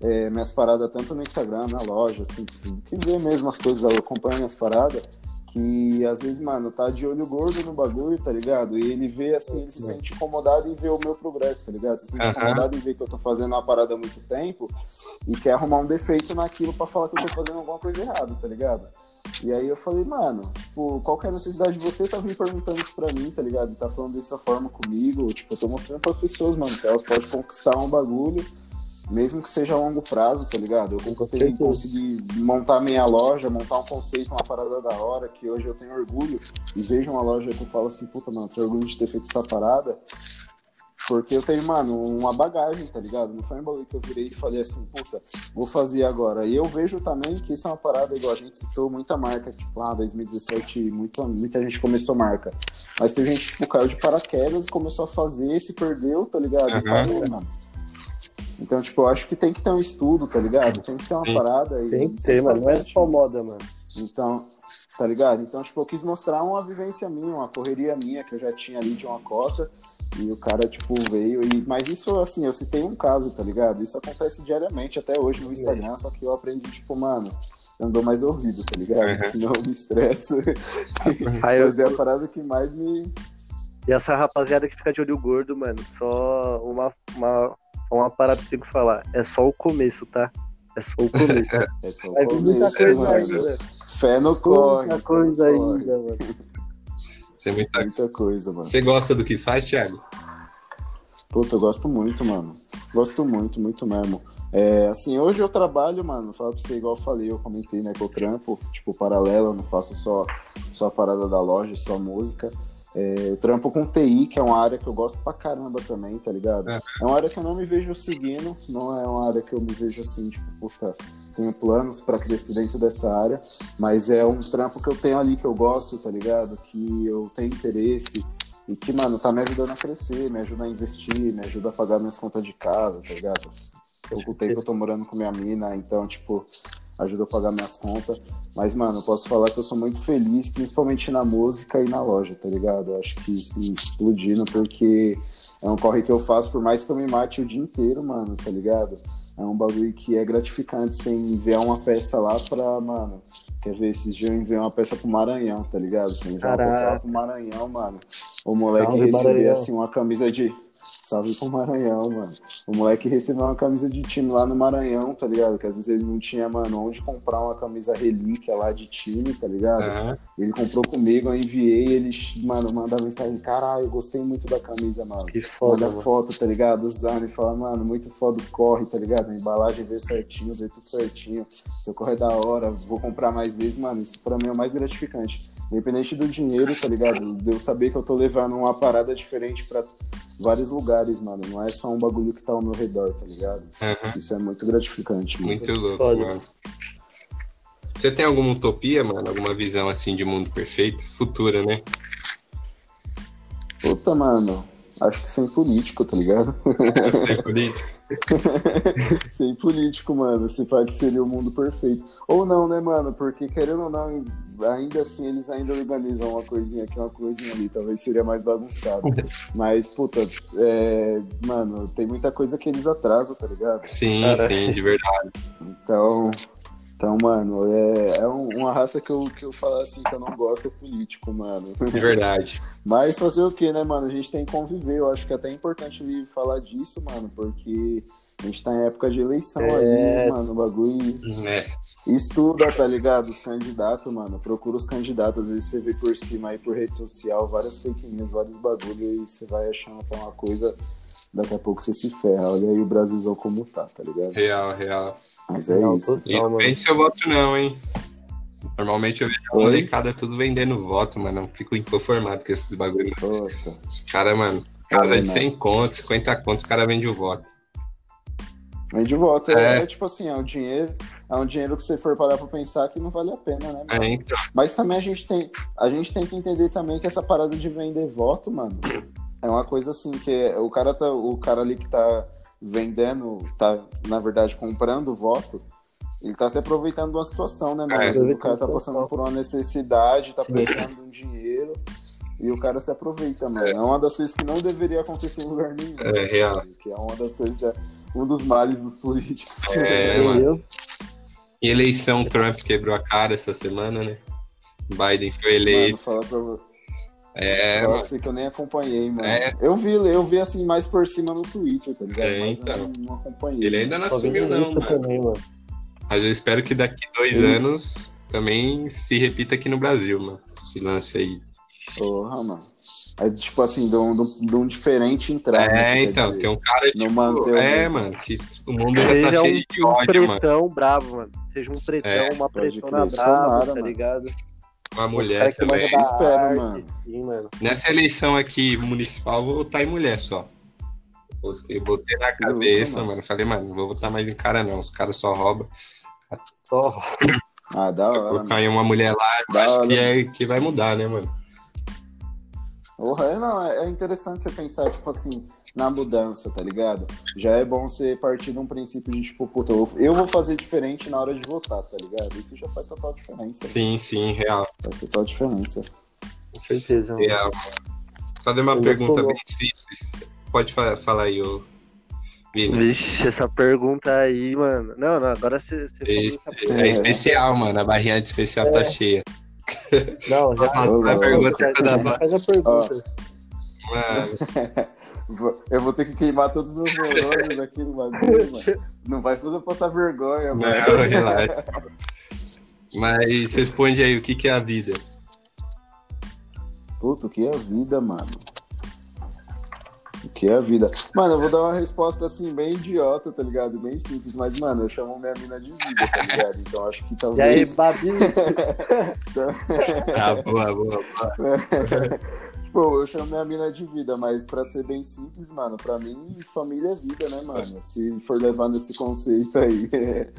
é, minhas paradas tanto no Instagram, na loja, assim, que vê mesmo as coisas, acompanha minhas paradas, que às vezes, mano, tá de olho gordo no bagulho, tá ligado? E ele vê assim, ele se sente incomodado em ver o meu progresso, tá ligado? Se sente uhum. incomodado em ver que eu tô fazendo uma parada há muito tempo e quer arrumar um defeito naquilo para falar que eu tô fazendo alguma coisa errada, tá ligado? E aí eu falei, mano, tipo, qual que é a necessidade de você tá vindo perguntando isso pra mim, tá ligado? E tá falando dessa forma comigo. Tipo, eu tô mostrando pras pessoas, mano, que elas podem conquistar um bagulho, mesmo que seja a longo prazo, tá ligado? Eu consegui, consegui montar minha loja, montar um conceito, uma parada da hora, que hoje eu tenho orgulho, e vejo uma loja que eu falo assim, puta, mano, tenho orgulho de ter feito essa parada. Porque eu tenho, mano, uma bagagem, tá ligado? Não foi um bagulho que eu virei e falei assim, puta, vou fazer agora. E eu vejo também que isso é uma parada, igual a gente citou muita marca, tipo, ah, 2017, muita, muita gente começou marca. Mas tem gente, tipo, caiu de paraquedas e começou a fazer, se perdeu, tá ligado? Uhum. Parou, mano. Então, tipo, eu acho que tem que ter um estudo, tá ligado? Tem que ter uma Sim. parada. E tem que ter, mano. Não é só moda, mano. Então, tá ligado? Então, tipo, eu quis mostrar uma vivência minha, uma correria minha que eu já tinha ali de uma cota. E o cara, tipo, veio e... Mas isso, assim, eu citei um caso, tá ligado? Isso acontece diariamente até hoje no Instagram, só que eu aprendi, tipo, mano, eu dou mais ouvido, tá ligado? Uhum. Senão eu me estresso. Aí eu... a parada que mais me... E essa rapaziada que fica de olho gordo, mano, só uma, uma, só uma parada que eu tenho que falar. É só o começo, tá? É só o começo. é só o Vai começo, muita coisa mano. ainda. Fé no corre. Muita coisa ainda, mano. Tem muita... muita coisa, mano. Você gosta do que faz, Thiago? Puta, eu gosto muito, mano. Gosto muito, muito mesmo. É, assim, hoje eu trabalho, mano, falar pra você, igual eu falei, eu comentei, né, que eu trampo, tipo, paralelo, eu não faço só, só a parada da loja, só música. É, eu trampo com TI, que é uma área que eu gosto pra caramba também, tá ligado? É. é uma área que eu não me vejo seguindo, não é uma área que eu me vejo assim, tipo, puta, tenho planos para crescer dentro dessa área, mas é um trampo que eu tenho ali que eu gosto, tá ligado? Que eu tenho interesse e que, mano, tá me ajudando a crescer, me ajuda a investir, me ajuda a pagar minhas contas de casa, tá ligado? Eu, o tempo eu tô morando com minha mina, então, tipo, ajuda a pagar minhas contas. Mas, mano, eu posso falar que eu sou muito feliz, principalmente na música e na loja, tá ligado? Eu acho que se explodindo, porque é um corre que eu faço, por mais que eu me mate o dia inteiro, mano, tá ligado? É um bagulho que é gratificante sem enviar uma peça lá pra, mano. Quer ver, esses dias eu enviei uma peça pro Maranhão, tá ligado? Sem enviar uma peça lá pro Maranhão, mano. O moleque recebeu assim uma camisa de Salve pro Maranhão, mano. O moleque recebeu uma camisa de time lá no Maranhão, tá ligado? Que às vezes ele não tinha, mano, onde comprar uma camisa relíquia lá de time, tá ligado? Uhum. Ele comprou comigo, eu enviei, ele, mano, manda mensagem, caralho, eu gostei muito da camisa, mano. Que foda, Manda mano. foto, tá ligado? Usando e fala, mano, muito foda, corre, tá ligado? A embalagem veio certinho, veio tudo certinho. Seu corre é da hora, vou comprar mais vezes, mano. Isso pra mim é o mais gratificante. Independente do dinheiro, tá ligado? De eu saber que eu tô levando uma parada diferente pra vários lugares, mano. Não é só um bagulho que tá ao meu redor, tá ligado? Uhum. Isso é muito gratificante. Mano. Muito louco, Pode. mano. Você tem alguma utopia, mano? Alguma visão assim de mundo perfeito? Futura, né? Puta, mano. Acho que sem político, tá ligado? sem político. sem político, mano. Se fala que seria o mundo perfeito. Ou não, né, mano? Porque querendo ou não, ainda assim eles ainda organizam uma coisinha aqui, uma coisinha ali. Talvez seria mais bagunçado. Mas, puta, é... mano, tem muita coisa que eles atrasam, tá ligado? Sim, Cara... sim, de verdade. Então, Então, mano, é, é uma raça que eu, que eu falo assim que eu não gosto é político, mano. De verdade. Mas fazer o que, né, mano? A gente tem que conviver. Eu acho que é até importante falar disso, mano, porque a gente tá em época de eleição é... aí, mano. O bagulho. É. Estuda, tá ligado? Os candidatos, mano. Procura os candidatos. Às vezes você vê por cima aí por rede social várias fake news, vários bagulho e você vai achando que é uma coisa. Daqui a pouco você se ferra. Olha aí o Brasilzão como tá, tá ligado? Real, real. Mas é isso. E não vende seu voto, não, hein? Normalmente eu vejo a molecada tudo vendendo voto, mano. Não fico inconformado com esses bagulhos. Os caras, mano, casa é, de 100 contos, 50 contos, o cara vende o voto. Vende o voto. É. é. tipo assim, é um dinheiro, é um dinheiro que você for parar pra pensar que não vale a pena, né? É, então. Mas também a gente tem. A gente tem que entender também que essa parada de vender voto, mano, é uma coisa assim, que o cara tá. O cara ali que tá vendendo, tá, na verdade, comprando voto, ele tá se aproveitando de uma situação, né, mano? É, o cara tá passando por uma necessidade, tá Sim. precisando de um dinheiro. E o cara se aproveita, mano. É. é uma das coisas que não deveria acontecer em lugar nenhum. É real. Que é uma das coisas já. Um dos males dos políticos. É, mano. Em eleição, Trump quebrou a cara essa semana, né? Biden foi eleito. Mano, fala pra, é, mano. que eu nem acompanhei, mano. É. Eu vi, eu vi assim mais por cima no Twitter, tá ligado? É, Mas então. não, não, acompanhei. Ele ainda não assumiu, não, mano. Também, mano. Mas eu espero que daqui dois Sim. anos também se repita aqui no Brasil, mano. Esse lance aí. Porra, mano. É tipo assim, de um, de um diferente entrar. É, então, dizer. tem um cara tipo. É, mano, que o mundo já tá cheio um, de ódio, um pretão mano. bravo, mano. Seja um pretão, é, uma pretona brava, tá ligado? Uma mulher também. Espero, mano. Sim, mano. Nessa eleição aqui municipal, vou votar em mulher só. Botei, botei na cabeça, mano. Falei, mano, não vou votar mais em cara, não. Os caras só roubam. Só Ah, da hora. Vou colocar uma mulher lá, eu acho que, é, que vai mudar, né, mano? Porra, é, não, é, é interessante você pensar, tipo assim, na mudança, tá ligado? Já é bom você partir de um princípio de, tipo, puta, eu vou fazer diferente na hora de votar, tá ligado? Isso já faz total diferença. Sim, né? sim, real. Faz total diferença. Com certeza. Real. Fazer uma eu pergunta bem simples. Pode falar, falar aí, ô. Vixe, essa pergunta aí, mano. Não, não, agora você, você É, é especial, mano. A barrinha de especial tá é. tá cheia. Não, já. Faz a pergunta toda Faz a pergunta. Mano. Eu vou ter que queimar todos os meus neurônios aqui no bagulho, mano. Não vai fazer eu passar vergonha, mano. Não, relaxa. Mas responde aí, o que, que é a vida? Puta, o que é a vida, mano? O que é a vida? Mano, eu vou dar uma resposta assim, bem idiota, tá ligado? Bem simples, mas, mano, eu chamo minha mina de vida, tá ligado? Então acho que talvez. E aí, Babi? ah, boa, boa, boa. Pô, eu chamo minha mina de vida, mas pra ser bem simples, mano, pra mim, família é vida, né, mano? Se for levando esse conceito aí.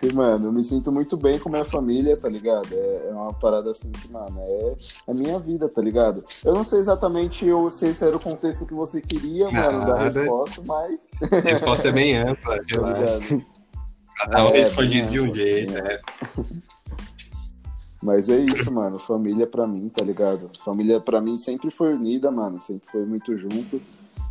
Porque, mano, eu me sinto muito bem com minha família, tá ligado? É, é uma parada assim que, mano, é a minha vida, tá ligado? Eu não sei exatamente eu sei se era o contexto que você queria, Nada. mano, da resposta, mas. A resposta é bem ampla, tá relaxa. Cada um é, respondido de um jeito, é. né? Mas é isso, mano. Família pra mim, tá ligado? Família pra mim sempre foi unida, mano. Sempre foi muito junto.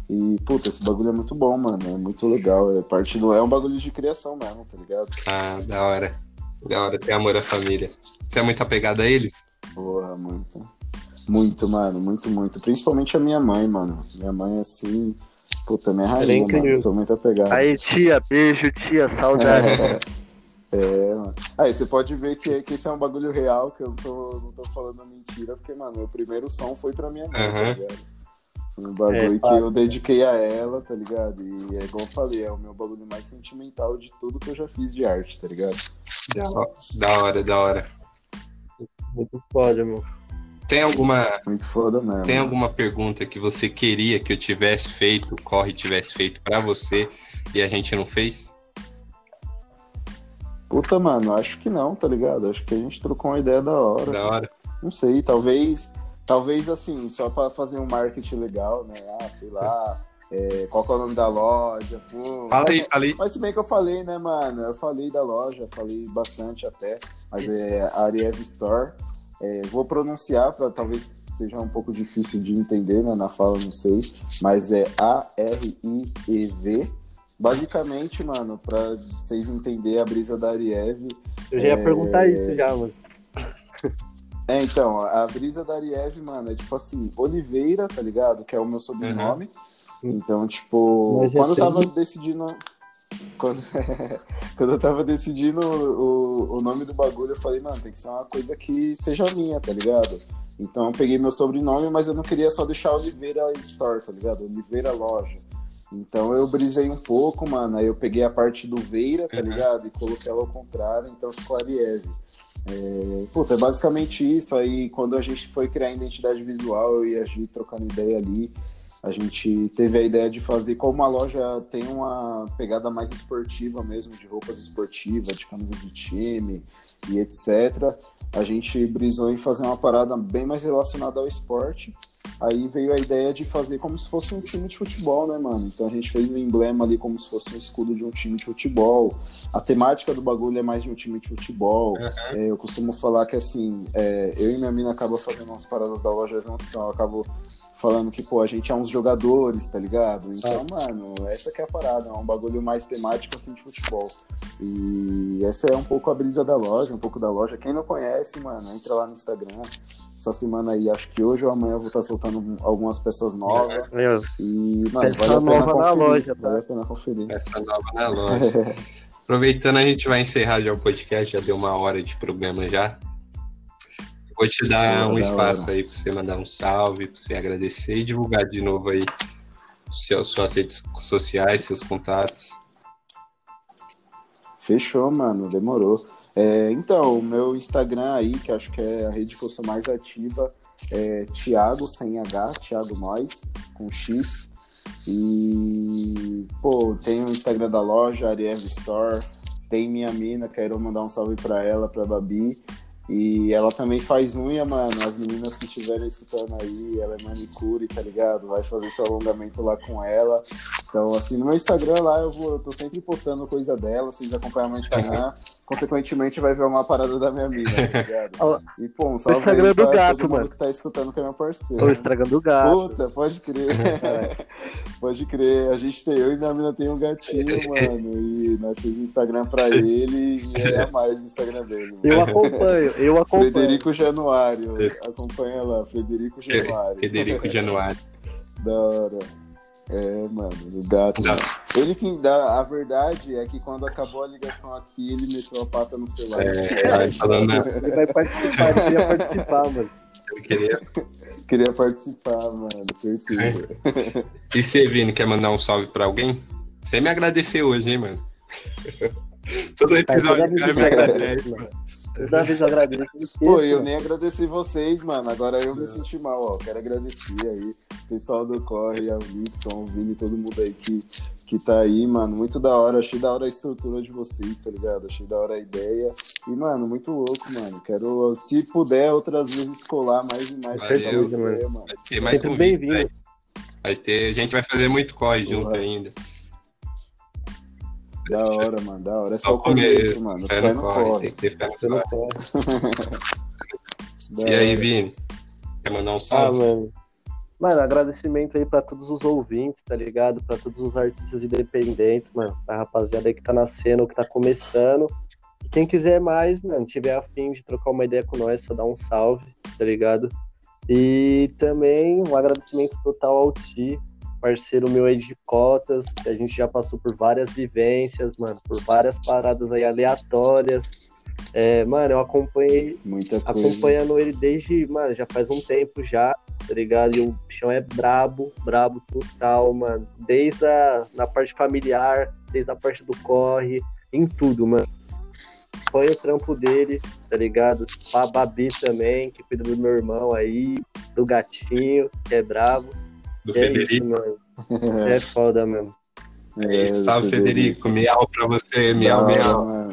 E, puta, esse bagulho é muito bom, mano. É muito legal. É parte do. É um bagulho de criação mesmo, tá ligado? Ah, da hora. Da hora ter amor à família. Você é muito apegado a eles? Porra, muito. Muito, mano. Muito, muito. Principalmente a minha mãe, mano. Minha mãe, assim. Puta, minha rainha, é mano. Sou muito apegado. Aí, tia, beijo, tia, saudade. É, é, mano. Aí você pode ver que, que esse é um bagulho real, que eu tô, não tô falando mentira, porque, mano, meu primeiro som foi pra minha mãe, uhum. tá ligado? Um bagulho é, que eu dediquei a ela, tá ligado? E é igual eu falei, é o meu bagulho mais sentimental de tudo que eu já fiz de arte, tá ligado? Da, da hora, da hora. Muito foda, meu. Tem alguma. Muito foda mesmo. Tem alguma pergunta que você queria que eu tivesse feito, o Corre tivesse feito para você e a gente não fez? Puta, mano, acho que não, tá ligado? Acho que a gente trocou uma ideia da hora. Da hora. Não sei, talvez Talvez assim, só para fazer um marketing legal, né? Ah, sei lá, é, qual é o nome da loja? Pô, fala aí, fala aí. Mas se bem que eu falei, né, mano? Eu falei da loja, falei bastante até, mas é Ariev Store. É, vou pronunciar para talvez seja um pouco difícil de entender né, na fala, não sei, mas é A-R-I-E-V basicamente, mano, pra vocês entenderem a brisa da Ariev. Eu já ia É. perguntar isso já, mano. É, então, a brisa da Ariev, mano, é tipo assim, Oliveira, tá ligado? Que é o meu sobrenome. Então, tipo, Mas é quando eu tava decidindo. Quando, quando eu tava decidindo o, o nome do bagulho, eu falei, mano, tem que ser uma coisa que seja minha, tá ligado? Então eu peguei meu sobrenome, mas eu não queria só deixar Oliveira Store, tá ligado? Oliveira Loja. Então eu brisei um pouco, mano. Aí eu peguei a parte do Veira, tá Uhum. ligado? E coloquei ela ao contrário, então ficou Ariev. É, puta, é basicamente isso. Aí quando a gente foi criar a identidade visual, eu e a Gi trocando ideia ali, a gente teve a ideia de fazer, como a loja tem uma pegada mais esportiva mesmo, de roupas esportivas, de camisa de time e etc. A gente brisou em fazer uma parada bem mais relacionada ao esporte. Aí veio a ideia de fazer como se fosse um time de futebol, né, mano? Então a gente fez um emblema ali como se fosse um escudo de um time de futebol. A temática do bagulho é mais de um time de futebol. É, eu costumo falar que assim, é, eu e minha mina acaba fazendo umas paradas da loja junto, então eu acabo falando que, pô, a gente é uns jogadores, tá ligado? Então, mano, essa que é a parada, é um bagulho mais temático assim de futebol. E essa é um pouco a brisa da loja, um pouco da loja. Quem não conhece, mano, entra lá no Instagram. Essa semana aí, acho que hoje ou amanhã eu vou estar soltando algumas peças novas. Meu, E, mano, Peça vale a pena nova na conferir. loja, tá? Vale a pena conferir. Essa nova na loja. Aproveitando, a gente vai encerrar já o podcast, já deu uma hora de programa já. Vou te dar Da um espaço aí para você mandar um salve, para você agradecer e divulgar de novo aí seus, suas redes sociais, seus contatos. Fechou, mano, demorou. É, então, o meu Instagram aí, que acho que é a rede que eu sou mais ativa, é Thiago sem H, Thiago Nós, com X. E, pô, tem o Instagram da loja, Ariev Store, tem minha mina, quero mandar um salve pra ela, pra Babi. E ela também faz unha, mano. As meninas que estiverem escutando aí, ela é manicure, tá ligado? Vai fazer seu alongamento lá com ela. Então, assim, no meu Instagram lá eu vou, eu tô sempre postando coisa dela. Vocês acompanham meu Instagram, consequentemente vai ver uma parada da minha mina, tá ligado? E, pô, um salve Instagram do gato, todo mundo mano. que tá escutando que é meu parceiro. o gato. Puta, pode crer. pode crer. A gente tem, eu e minha mina tem um gatinho, mano. E nós fizemos o Instagram pra ele e é mais o Instagram dele. mano. Eu acompanho, eu acompanho. Frederico Januário. Acompanha lá, Frederico Januário. Federico Januário. Da hora. É, mano, o gato. Da- Ele que dá. A verdade é que quando acabou a ligação aqui, ele meteu a pata no celular. É, aí falando, né, Ele vai participar, ele queria participar, mano. eu queria- Queria participar, mano, certeza. E você, Vini, quer mandar um salve pra alguém? Você me agradecer hoje, hein, mano? Todo episódio o cara me agradece. mano. Toda vez eu agradeço. Pô, eu nem agradeci vocês, mano. Agora eu me senti mal, ó. Quero agradecer aí o pessoal do Corre, ao Nixon, o Vini, todo mundo aí que, que tá aí, mano. Muito da hora. Achei da hora a estrutura de vocês, tá ligado? Achei da hora a ideia. E, mano, muito louco, mano. Quero, se puder, outras vezes colar mais e mais. Valeu, mano. mano. Vai ter mais Sempre convite, bem-vindo. vai, vai ter, a gente vai fazer muito corre junto ainda. Da hora, mano. Da hora. É só Só o começo, mano. Fé no corre, tem que ter fé no corre. E aí. Vini? Quer mandar um Ah, salve? mano. Mano, agradecimento aí pra todos os ouvintes, tá ligado? Pra todos os artistas independentes, mano. Pra rapaziada aí que tá nascendo, que tá começando. E quem quiser mais, mano, tiver afim de trocar uma ideia com nós, só dá um salve, tá ligado? E também um agradecimento total ao Ti, parceiro meu aí de cotas, que a gente já passou por várias vivências, mano, por várias paradas aí aleatórias. É, mano, eu acompanhei Muita coisa. acompanhando ele desde, mano, já faz um tempo já, tá ligado? E o bichão é brabo, brabo total, mano. Desde a na parte familiar, desde a parte do corre, em tudo, mano. Foi o trampo dele, tá ligado? A Babi também, que cuida do meu irmão aí, do gatinho, que é brabo. Do é isso, Federico. mano. É foda mesmo. É isso. Salve, Federico. Miau pra você, miau, miau.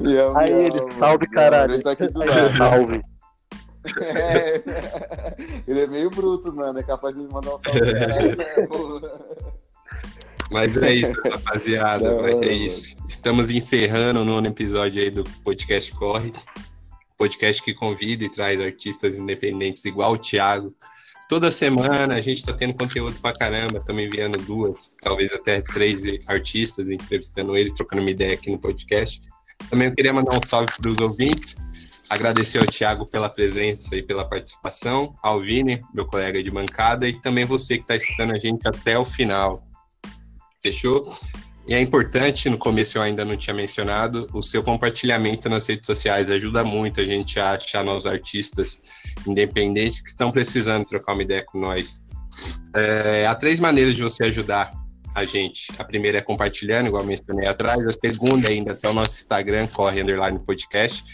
miau, Aí miau, ele, salve, caralho. Ele tá aqui do lado. salve. É. Ele é meio bruto, mano. É capaz de mandar um salve pro caralho mesmo. Mas é isso, rapaziada. É isso. Estamos encerrando o nono episódio aí do podcast Corre. Podcast que convida e traz artistas independentes igual o Thiago. toda semana a gente tá tendo conteúdo pra caramba, estamos enviando duas, talvez até três artistas, entrevistando ele, trocando uma ideia aqui no podcast. Também eu queria mandar um salve para os ouvintes, agradecer ao Thiago pela presença e pela participação, ao Vini, meu colega de bancada, e também você que está escutando a gente até o final. Fechou? E é importante, no começo eu ainda não tinha mencionado, o seu compartilhamento nas redes sociais ajuda muito a gente a achar novos artistas independentes que estão precisando trocar uma ideia com nós. É, há três maneiras de você ajudar a gente. A primeira é compartilhando, igual mencionei atrás. A segunda ainda até o nosso Instagram, corre underline podcast.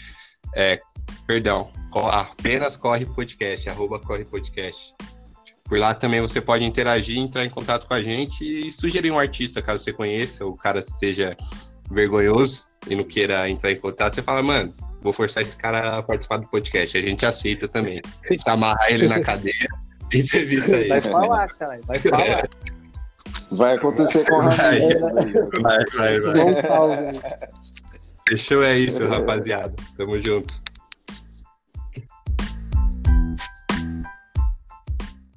É, perdão, apenas corre podcast, arroba corre podcast. Por lá também você pode interagir, entrar em contato com a gente e sugerir um artista, caso você conheça, o cara seja vergonhoso e não queira entrar em contato, você fala, mano, vou forçar esse cara a participar do podcast. A gente aceita também. A gente amarrar ele na cadeia, entrevista ele. Vai falar, cara, vai falar. Vai acontecer com o Ramiro. Vai, vai, vai. vai. Fechou, é isso, rapaziada. Tamo junto.